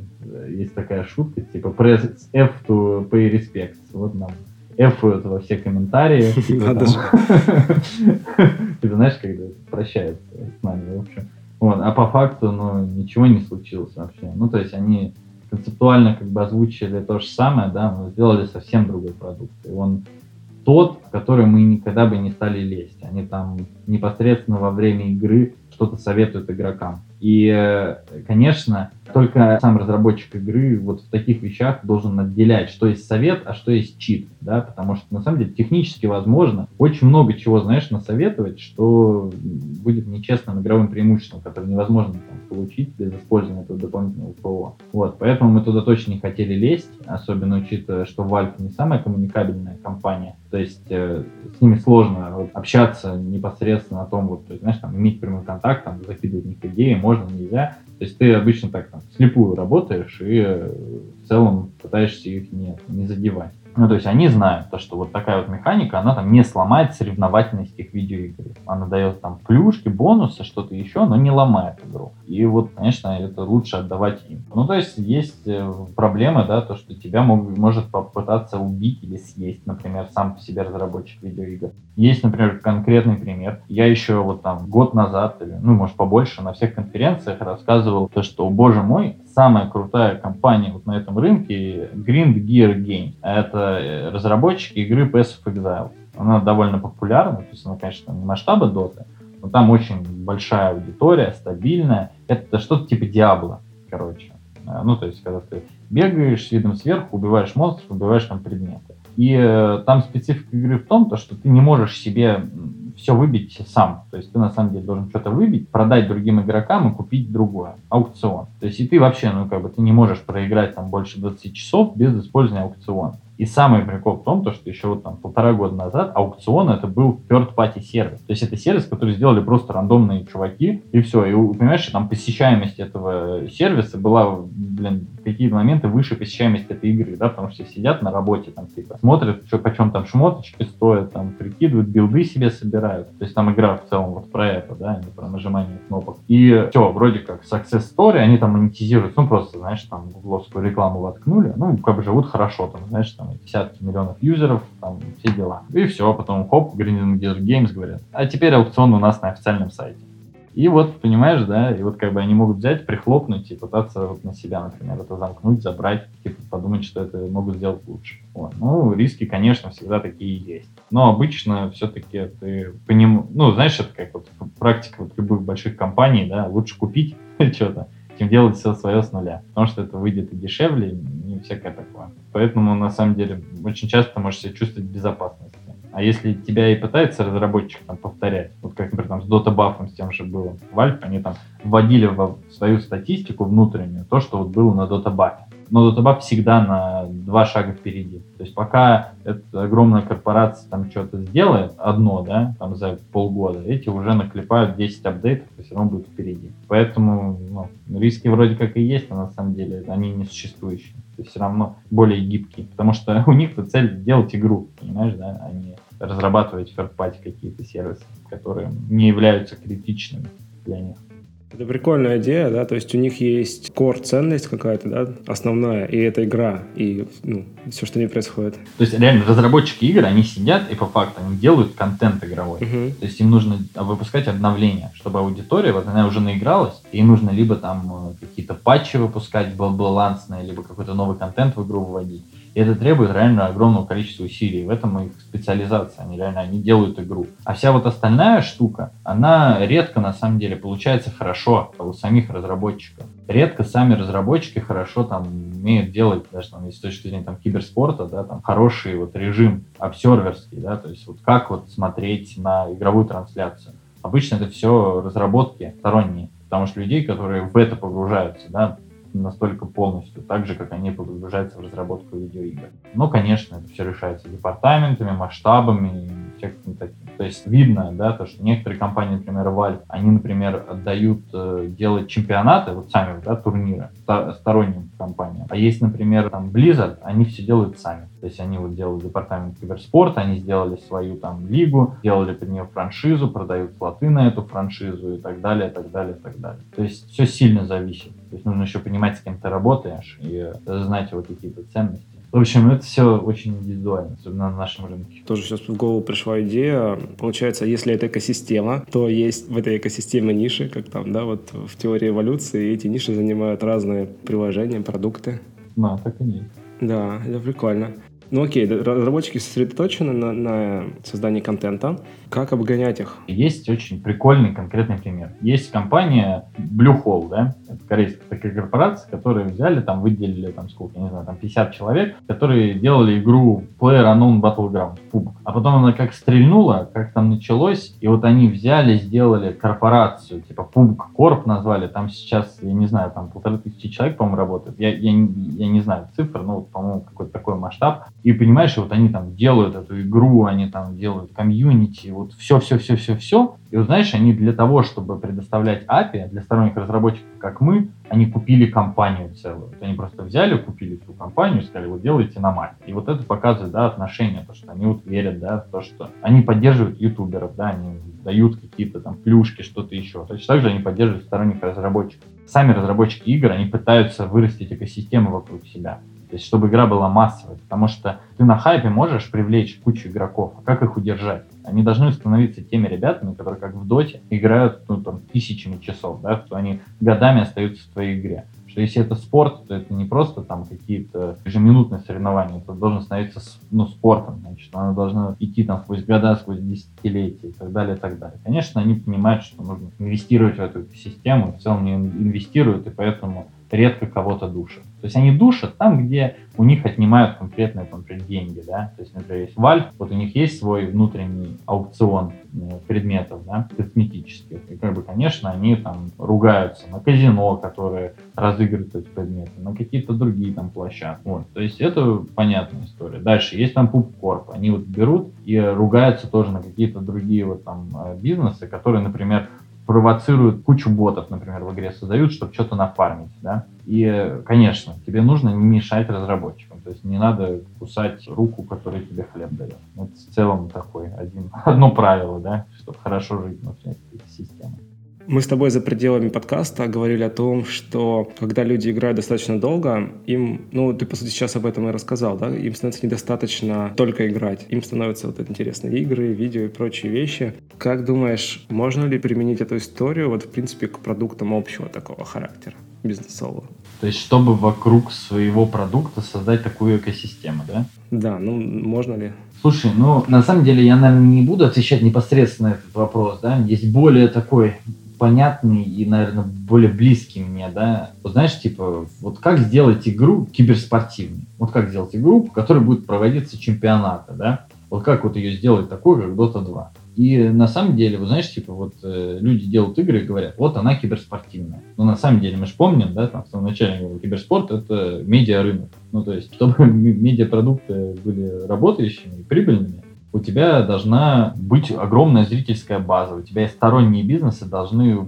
есть такая шутка, типа, press F to pay respect. Вот нам эфуют во все комментарии. Надо же. Ты знаешь, когда прощаются с нами, в общем. Вот, а по факту, ну, ничего не случилось вообще. Ну, то есть они концептуально как бы озвучили то же самое, да, но сделали совсем другой продукт. И он тот, в который мы никогда бы не стали лезть. Они там непосредственно во время игры что-то советуют игрокам. И, э, конечно, только сам разработчик игры вот в таких вещах должен отделять, что есть совет, а что есть чит, да, потому что на самом деле технически возможно очень много чего, знаешь, насоветовать, что будет нечестным игровым преимуществом, которое невозможно там, получить без использования этого дополнительного ПО. Вот, поэтому мы туда точно не хотели лезть, особенно учитывая, что Valve не самая коммуникабельная компания, то есть э, с ними сложно вот, общаться непосредственно о том, вот, то есть, знаешь, там, иметь прямой контакт, там, закидывать в них идеи, можно, нельзя, то есть ты обычно так там слепую работаешь и э, в целом пытаешься их не, не задевать. Ну, то есть они знают, то, что вот такая вот механика, она там не сломает соревновательность их видеоигры. Она дает там плюшки, бонусы, что-то еще, но не ломает игру. И вот, конечно, это лучше отдавать им. Ну, то есть есть э, проблема, да, то, что тебя мог, может попытаться убить или съесть, например, сам по себе разработчик видеоигр. Есть, например, конкретный пример. Я еще вот там год назад, ну, может, побольше, на всех конференциях рассказывал то, что, боже мой, самая крутая компания вот на этом рынке Green Gear Game. Это э, разработчики игры Pass of Exile. Она довольно популярна, то есть она, конечно, не масштаба Dota, но там очень большая аудитория, стабильная. Это что-то типа Диабло, короче. Э, ну, то есть, когда ты бегаешь с видом сверху, убиваешь монстров, убиваешь там предметы. И э, там специфика игры в том, то, что ты не можешь себе все выбить сам. То есть ты на самом деле должен что-то выбить, продать другим игрокам и купить другое. Аукцион. То есть и ты вообще, ну как бы, ты не можешь проиграть там больше 20 часов без использования аукциона. И самый прикол в том, то, что еще вот там полтора года назад аукцион это был third-party сервис. То есть это сервис, который сделали просто рандомные чуваки, и все. И понимаешь, там посещаемость этого сервиса была, блин, какие-то моменты выше посещаемости этой игры, да, потому что сидят на работе, там, типа, смотрят, что, почем там шмоточки стоят, там, прикидывают, билды себе собирают. То есть там игра в целом вот про это, да, не про нажимание кнопок. И все, вроде как success story, они там монетизируют, ну, просто, знаешь, там, гугловскую рекламу воткнули, ну, как бы живут хорошо, там, знаешь, там, десятки миллионов юзеров, там, все дела. И все, потом хоп, Green Desert Games говорят, а теперь аукцион у нас на официальном сайте. И вот, понимаешь, да, и вот как бы они могут взять, прихлопнуть и пытаться вот на себя, например, это замкнуть, забрать, типа подумать, что это могут сделать лучше. Вот. Ну, риски, конечно, всегда такие есть. Но обычно все-таки ты по ну, знаешь, это как вот практика вот любых больших компаний, да, лучше купить что-то, чем делать все свое с нуля. Потому что это выйдет и дешевле, и всякое такое. Поэтому, на самом деле, очень часто ты можешь себя чувствовать в. А если тебя и пытается разработчик там, повторять, вот как, например, там, с Dota Buff с тем же было, Valve, они там вводили в свою статистику внутреннюю то, что вот было на Dota Buff. Но Buff всегда на два шага впереди. То есть пока эта огромная корпорация там что-то сделает, одно, да, там за полгода, эти уже наклепают 10 апдейтов, и все равно будут впереди. Поэтому ну, риски вроде как и есть, но на самом деле они не существующие все равно более гибкие, потому что у них цель делать игру, понимаешь, да, а не разрабатывать third какие-то сервисы, которые не являются критичными для них. Это прикольная идея, да, то есть у них есть core ценность какая-то, да, основная, и это игра, и ну, все, что не происходит. То есть реально разработчики игр, они сидят и по факту они делают контент игровой. Угу. То есть им нужно выпускать обновления, чтобы аудитория, вот она уже наигралась, и им нужно либо там э, какие-то патчи выпускать балансные, либо какой-то новый контент в игру вводить. И это требует реально огромного количества усилий. В этом их специализация. Они реально они делают игру. А вся вот остальная штука, она редко на самом деле получается хорошо у самих разработчиков. Редко сами разработчики хорошо там умеют делать, даже там, с точки зрения там, киберспорта, да, там хороший вот режим обсерверский, да, то есть вот как вот смотреть на игровую трансляцию. Обычно это все разработки сторонние, потому что людей, которые в это погружаются, да, настолько полностью, так же, как они погружаются в разработку видеоигр. Но, конечно, это все решается департаментами, масштабами и всяким таким. То есть видно, да, то, что некоторые компании, например, Valve, они, например, отдают э, делать чемпионаты, вот сами, да, турниры сторонним компаниям. А есть, например, там Blizzard, они все делают сами. То есть они вот делают департамент киберспорта, они сделали свою там лигу, делали под нее франшизу, продают слоты на эту франшизу и так далее, и так далее, и так далее. То есть все сильно зависит. То есть нужно еще понимать, с кем ты работаешь и знать вот какие-то ценности. В общем, это все очень индивидуально, особенно на нашем рынке. Тоже сейчас в голову пришла идея. Получается, если это экосистема, то есть в этой экосистеме ниши, как там, да, вот в теории эволюции, эти ниши занимают разные приложения, продукты. Да, так и есть. Да, это прикольно. Ну окей, разработчики сосредоточены на, на создании контента. Как обгонять их? Есть очень прикольный конкретный пример. Есть компания Blue Hole, да, это корейская такая корпорация, которые взяли, там выделили, там сколько, я не знаю, там 50 человек, которые делали игру Player Unknown Battleground, PUBG. А потом она как стрельнула, как там началось, и вот они взяли, сделали корпорацию, типа PUBG Corp назвали, там сейчас, я не знаю, там полторы тысячи человек, по-моему, работает. Я, я, я не знаю цифр, но, по-моему, какой-то такой масштаб. И понимаешь, вот они там делают эту игру, они там делают комьюнити, вот все-все-все-все-все. И вот знаешь, они для того, чтобы предоставлять API для сторонних разработчиков, как мы, они купили компанию целую. Вот они просто взяли, купили всю компанию, сказали, вот делайте на Mac. И вот это показывает, да, отношение, то, что они вот верят, да, то, что они поддерживают ютуберов, да, они дают какие-то там плюшки, что-то еще. Точно так же они поддерживают сторонних разработчиков. Сами разработчики игр, они пытаются вырастить экосистему вокруг себя. То есть, чтобы игра была массовой. Потому что ты на хайпе можешь привлечь кучу игроков. А как их удержать? Они должны становиться теми ребятами, которые как в доте играют ну, там, тысячами часов, да, что они годами остаются в твоей игре. Что если это спорт, то это не просто там какие-то ежеминутные соревнования, это должно становиться ну, спортом, значит, оно должно идти там сквозь года, сквозь десятилетия и так далее, и так далее. Конечно, они понимают, что нужно инвестировать в эту систему, в целом не инвестируют, и поэтому редко кого-то душат. То есть они душат там, где у них отнимают конкретные например, деньги, да. То есть, например, есть Valve, вот у них есть свой внутренний аукцион э, предметов, да, косметических. И, как бы, конечно, они там ругаются на казино, которые разыгрывают эти предметы, на какие-то другие там площадки. Вот. То есть это понятная история. Дальше есть там PubCorp. Они вот берут и ругаются тоже на какие-то другие вот там э, бизнесы, которые, например, провоцируют кучу ботов, например, в игре создают, чтобы что-то нафармить, да. И, конечно, тебе нужно не мешать разработчикам, то есть не надо кусать руку, которая тебе хлеб дает. Это в целом такой один, одно правило, да, чтобы хорошо жить внутри этой системы. Мы с тобой за пределами подкаста говорили о том, что когда люди играют достаточно долго, им, ну, ты, по сути, сейчас об этом и рассказал, да, им становится недостаточно только играть. Им становятся вот интересные игры, видео и прочие вещи. Как думаешь, можно ли применить эту историю, вот, в принципе, к продуктам общего такого характера, бизнесового? То есть, чтобы вокруг своего продукта создать такую экосистему, да? Да, ну, можно ли? Слушай, ну, на самом деле, я, наверное, не буду отвечать непосредственно на этот вопрос, да? Есть более такой понятный и, наверное, более близкий мне, да. Вот знаешь, типа, вот как сделать игру киберспортивной? Вот как сделать игру, по которой будет проводиться чемпионаты, да? Вот как вот ее сделать такой, как Dota 2? И на самом деле, вы знаешь, типа вот э, люди делают игры и говорят, вот она киберспортивная. Но на самом деле мы же помним, да, там в самом начале киберспорт это медиа-рынок. Ну то есть, чтобы медиапродукты были работающими и прибыльными, у тебя должна быть огромная зрительская база, у тебя сторонние бизнесы должны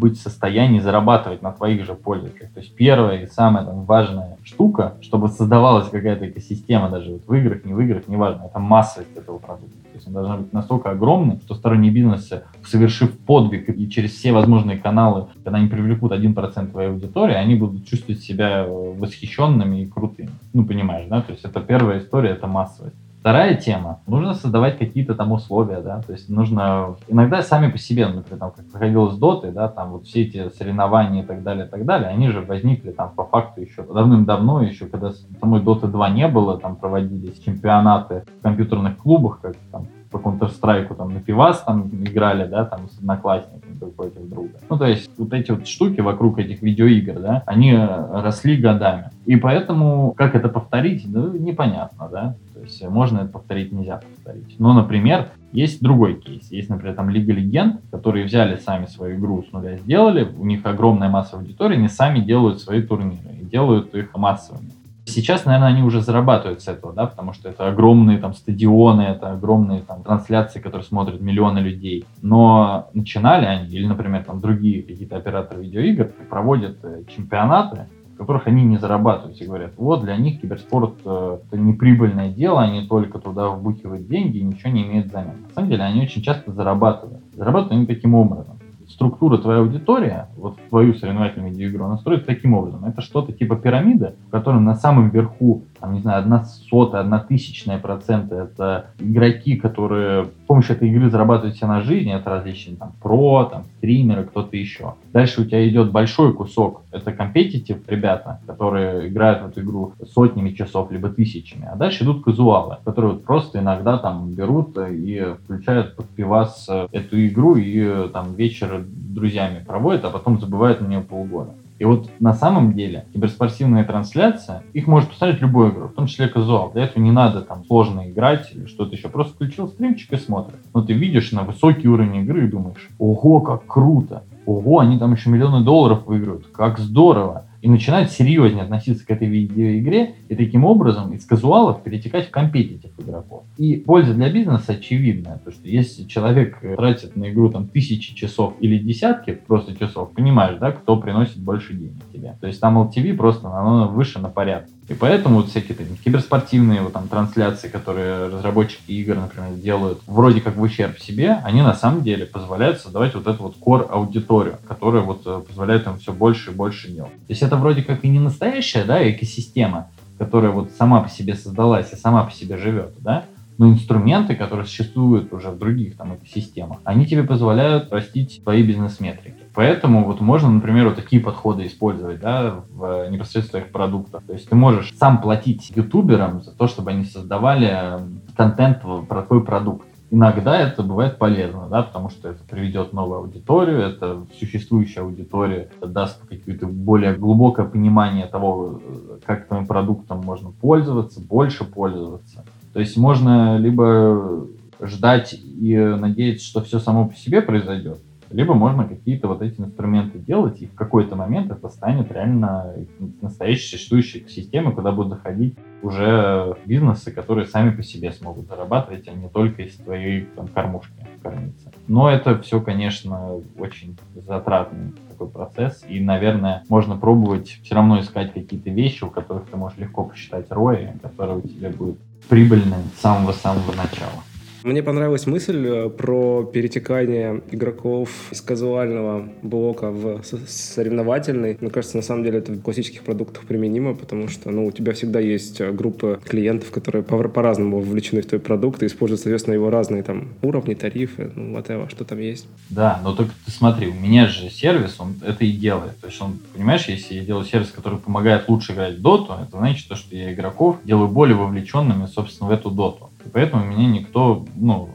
быть в состоянии зарабатывать на твоих же пользователях. То есть первая и самая там, важная штука, чтобы создавалась какая-то экосистема даже вот в играх, не в играх, неважно, это массовость этого продукта. То есть он должен быть настолько огромный, что сторонние бизнесы, совершив подвиг и через все возможные каналы, когда они привлекут 1% твоей аудитории, они будут чувствовать себя восхищенными и крутыми. Ну, понимаешь, да? То есть это первая история, это массовость. Вторая тема. Нужно создавать какие-то там условия, да, то есть нужно иногда сами по себе, например, там, как проходило с доты, да, там вот все эти соревнования и так далее, и так далее, они же возникли там по факту еще давным-давно, еще когда самой Доты 2 не было, там проводились чемпионаты в компьютерных клубах, как там по Counter-Strike там на пивас там играли, да, там с одноклассниками друг против друга. Ну, то есть вот эти вот штуки вокруг этих видеоигр, да, они росли годами. И поэтому, как это повторить, ну, непонятно, да. То есть можно это повторить, нельзя повторить. Но, например, есть другой кейс. Есть, например, там Лига Легенд, которые взяли сами свою игру с нуля, сделали, у них огромная масса аудитории, они сами делают свои турниры и делают их массовыми. Сейчас, наверное, они уже зарабатывают с этого, да, потому что это огромные там стадионы, это огромные там трансляции, которые смотрят миллионы людей. Но начинали они, или, например, там другие какие-то операторы видеоигр проводят э, чемпионаты, которых они не зарабатывают и говорят, вот для них киберспорт э, это неприбыльное дело, они только туда вбухивают деньги и ничего не имеют взамен. На самом деле они очень часто зарабатывают. Зарабатывают они таким образом структура твоей аудитории, вот твою соревновательную видеоигру, она строится таким образом. Это что-то типа пирамиды, в которой на самом верху там, не знаю, одна сотая, одна тысячная процента это игроки, которые с помощью этой игры зарабатывают себе на жизнь, это различные там про, там, стримеры, кто-то еще. Дальше у тебя идет большой кусок, это компетитив ребята, которые играют в эту игру сотнями часов, либо тысячами, а дальше идут казуалы, которые вот просто иногда там берут и включают под пивас эту игру и там вечер друзьями проводят, а потом забывают на нее полгода. И вот на самом деле киберспортивная трансляция, их может посмотреть любой игрок, в том числе казуал. Для этого не надо там сложно играть или что-то еще. Просто включил стримчик и смотришь. Но ты видишь на высокий уровень игры и думаешь, ого, как круто. Ого, они там еще миллионы долларов выиграют. Как здорово и начинают серьезнее относиться к этой видеоигре и таким образом из казуалов перетекать в компетитив игроков. И польза для бизнеса очевидная, то что если человек тратит на игру там тысячи часов или десятки просто часов, понимаешь, да, кто приносит больше денег тебе. То есть там LTV просто оно выше на порядок. И поэтому вот всякие там, киберспортивные вот, там, трансляции, которые разработчики игр, например, делают вроде как в ущерб себе, они на самом деле позволяют создавать вот эту вот core аудиторию, которая вот э, позволяет им все больше и больше делать. То есть это вроде как и не настоящая да, экосистема, которая вот сама по себе создалась и сама по себе живет, да, но инструменты, которые существуют уже в других там экосистемах, они тебе позволяют растить твои бизнес-метрики. Поэтому вот можно, например, вот такие подходы использовать да, в непосредственно их продуктах. То есть ты можешь сам платить ютуберам за то, чтобы они создавали контент про твой продукт. Иногда это бывает полезно, да, потому что это приведет новую аудиторию, это существующая аудитория даст какое-то более глубокое понимание того, как твоим продуктом можно пользоваться, больше пользоваться. То есть можно либо ждать и надеяться, что все само по себе произойдет, либо можно какие-то вот эти инструменты делать, и в какой-то момент это станет реально настоящей существующей системой, куда будут заходить уже бизнесы, которые сами по себе смогут зарабатывать, а не только из твоей там, кормушки кормиться. Но это все, конечно, очень затратный такой процесс, и, наверное, можно пробовать все равно искать какие-то вещи, у которых ты можешь легко посчитать ROI, которые у тебя будут прибыльны с самого-самого начала. Мне понравилась мысль э, про перетекание игроков из казуального блока в соревновательный. Мне кажется, на самом деле это в классических продуктах применимо, потому что ну, у тебя всегда есть э, группа клиентов, которые по-разному вовлечены в твой продукт и используют, соответственно, его разные там уровни, тарифы, ну, whatever, что там есть. Да, но только ты смотри, у меня же сервис, он это и делает. То есть он, понимаешь, если я делаю сервис, который помогает лучше играть в доту, это значит, что я игроков делаю более вовлеченными, собственно, в эту доту. И поэтому меня никто, ну,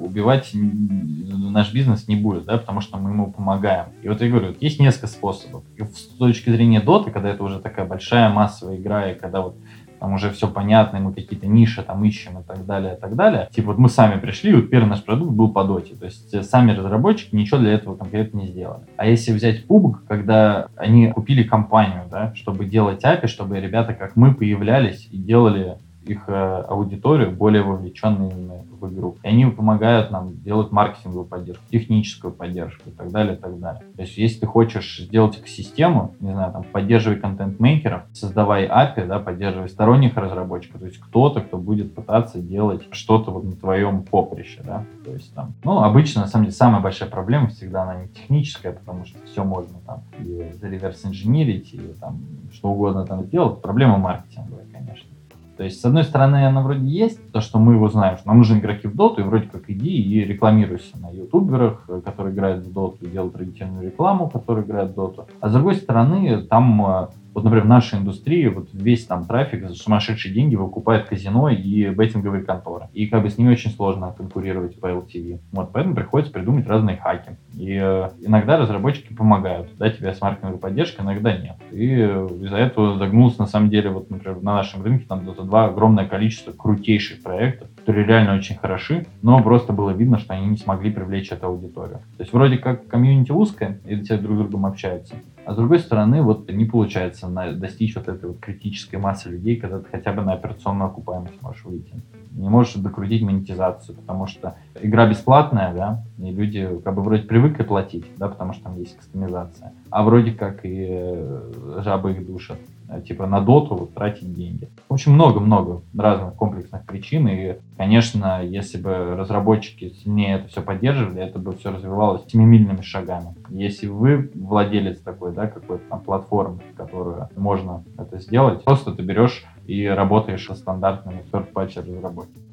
убивать наш бизнес не будет, да, потому что мы ему помогаем. И вот я говорю, есть несколько способов. И с точки зрения доты, когда это уже такая большая массовая игра, и когда вот там уже все понятно, мы какие-то ниши там ищем и так далее, и так далее. Типа вот мы сами пришли, вот первый наш продукт был по доте, то есть сами разработчики ничего для этого конкретно не сделали. А если взять PUBG, когда они купили компанию, да, чтобы делать API, чтобы ребята, как мы, появлялись и делали их э, аудиторию более вовлеченными в игру. И они помогают нам делать маркетинговую поддержку, техническую поддержку и так далее, и так далее. То есть, если ты хочешь сделать экосистему, не знаю, там, поддерживай контент-мейкеров, создавай API, да, поддерживай сторонних разработчиков, то есть кто-то, кто будет пытаться делать что-то вот на твоем поприще, да, то есть там, ну, обычно, на самом деле, самая большая проблема всегда она не техническая, потому что все можно там и реверс инженерить, и там что угодно там сделать, проблема маркетинговая. То есть, с одной стороны, она вроде есть, то, что мы его знаем, что нам нужны игроки в доту, и вроде как иди и рекламируйся на ютуберах, которые играют в доту, делают традиционную рекламу, которые играют в доту. А с другой стороны, там э, вот, например, в нашей индустрии вот весь там трафик за сумасшедшие деньги выкупает казино и беттинговые конторы. И как бы с ними очень сложно конкурировать по LTV. Вот, поэтому приходится придумать разные хаки. И э, иногда разработчики помогают, да, тебе с маркетинговой поддержкой, иногда нет. И э, из-за этого загнулся, на самом деле, вот, например, на нашем рынке там Dota 2 огромное количество крутейших проектов, которые реально очень хороши, но просто было видно, что они не смогли привлечь эту аудиторию. То есть вроде как комьюнити узкое, и все друг с другом общаются, а с другой стороны, вот не получается на, достичь вот этой вот критической массы людей, когда ты хотя бы на операционную окупаемость можешь выйти. Не можешь докрутить монетизацию, потому что игра бесплатная, да, и люди как бы вроде привыкли платить, да, потому что там есть кастомизация, а вроде как и э, жабы их душат. Э, типа на доту тратить деньги. В общем, много-много разных комплексных причин, и, конечно, если бы разработчики сильнее это все поддерживали, это бы все развивалось семимильными шагами. Если вы владелец такой, да, какой-то там платформы, которую можно это сделать, просто ты берешь и работаешь со стандартными third-party разработчиками.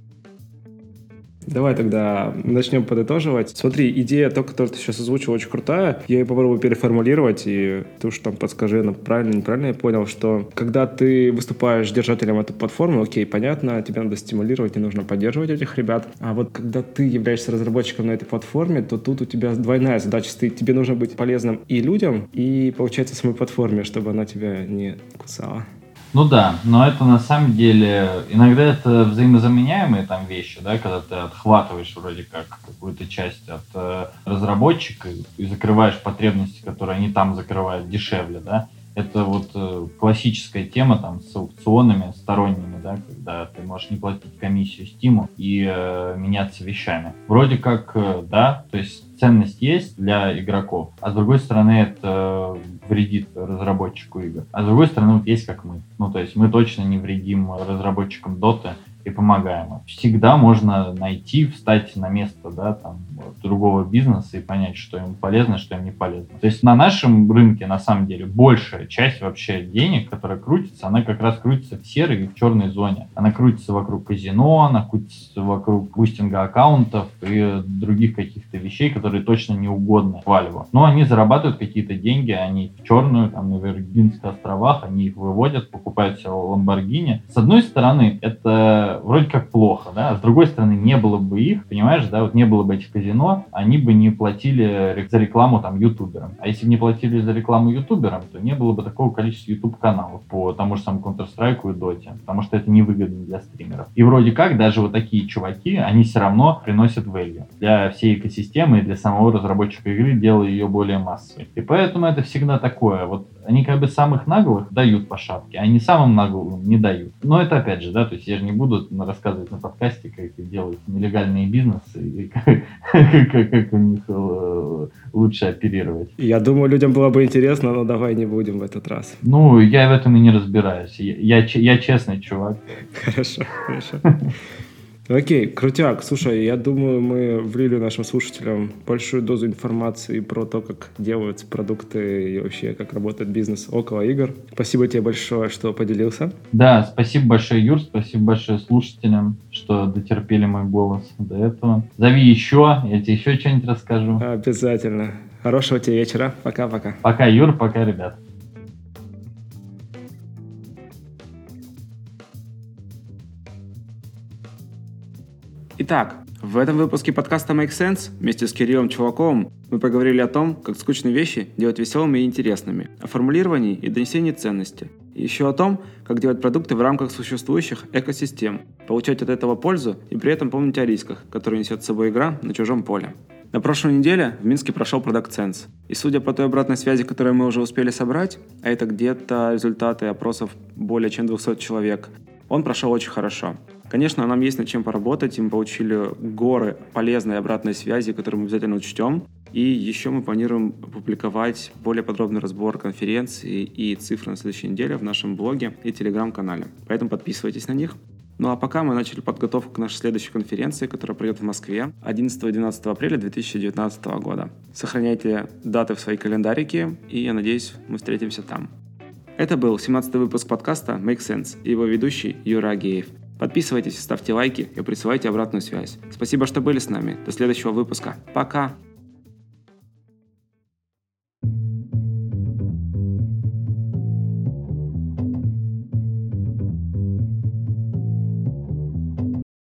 Давай тогда начнем подытоживать. Смотри, идея, то, которую ты сейчас озвучил, очень крутая. Я ее попробую переформулировать, и ты уж там подскажи, ну, правильно, неправильно я понял, что когда ты выступаешь держателем этой платформы, окей, понятно, тебе надо стимулировать, не нужно поддерживать этих ребят. А вот когда ты являешься разработчиком на этой платформе, то тут у тебя двойная задача. Ты, тебе нужно быть полезным и людям, и, получается, самой платформе, чтобы она тебя не кусала. Ну да, но это на самом деле, иногда это взаимозаменяемые там вещи, да, когда ты отхватываешь вроде как какую-то часть от э, разработчика и закрываешь потребности, которые они там закрывают дешевле, да, это вот э, классическая тема там с аукционами сторонними, да, когда ты можешь не платить комиссию Steam и э, меняться вещами. Вроде как, э, да, то есть ценность есть для игроков, а с другой стороны это вредит разработчику игр. А с другой стороны вот есть как мы. Ну, то есть мы точно не вредим разработчикам Dota, и помогаем. Всегда можно найти, встать на место да, там, другого бизнеса и понять, что ему полезно, что им не полезно. То есть на нашем рынке, на самом деле, большая часть вообще денег, которая крутится, она как раз крутится в серой и в черной зоне. Она крутится вокруг казино, она крутится вокруг бустинга аккаунтов и других каких-то вещей, которые точно не угодны Valve у. Но они зарабатывают какие-то деньги, они в черную, там, на Виргинских островах, они их выводят, покупают себе Ламборгини. С одной стороны, это вроде как плохо, да, а с другой стороны, не было бы их, понимаешь, да, вот не было бы этих казино, они бы не платили за рекламу там ютуберам. А если бы не платили за рекламу ютуберам, то не было бы такого количества YouTube каналов по тому же самому Counter-Strike и Dota, потому что это невыгодно для стримеров. И вроде как даже вот такие чуваки, они все равно приносят value для всей экосистемы и для самого разработчика игры, делая ее более массовой. И поэтому это всегда такое, вот они как бы самых наглых дают по шапке, а не самым наглым не дают. Но это опять же, да, то есть я же не буду рассказывать на подкасте, как делают нелегальные бизнесы и как, у них э, лучше оперировать. Я думаю, людям было бы интересно, но давай не будем в этот раз. Ну, я в этом и не разбираюсь. Я, я, я честный чувак. Хорошо, хорошо. Окей, крутяк. Слушай, я думаю, мы влили нашим слушателям большую дозу информации про то, как делаются продукты и вообще, как работает бизнес около игр. Спасибо тебе большое, что поделился. Да, спасибо большое, Юр, спасибо большое слушателям, что дотерпели мой голос до этого. Зови еще, я тебе еще что-нибудь расскажу. Обязательно. Хорошего тебе вечера. Пока-пока. Пока, Юр, пока, ребят. Итак, в этом выпуске подкаста Make Sense вместе с Кириллом Чуваковым мы поговорили о том, как скучные вещи делать веселыми и интересными, о формулировании и донесении ценности. И еще о том, как делать продукты в рамках существующих экосистем, получать от этого пользу и при этом помнить о рисках, которые несет с собой игра на чужом поле. На прошлой неделе в Минске прошел Product Sense. И судя по той обратной связи, которую мы уже успели собрать, а это где-то результаты опросов более чем 200 человек, Он прошел очень хорошо. Конечно, нам есть над чем поработать, и мы получили горы полезной обратной связи, которые мы обязательно учтем. И еще мы планируем публиковать более подробный разбор конференции и цифры на следующей неделе в нашем блоге и телеграм-канале. Поэтому подписывайтесь на них. Ну а пока мы начали подготовку к нашей следующей конференции, которая пройдет в Москве 11-12 апреля 2019 года. Сохраняйте даты в свои календарики, и я надеюсь, мы встретимся там. Это был 17-й выпуск подкаста Make Sense и его ведущий Юра Агеев. Подписывайтесь, ставьте лайки и присылайте обратную связь. Спасибо, что были с нами. До следующего выпуска. Пока!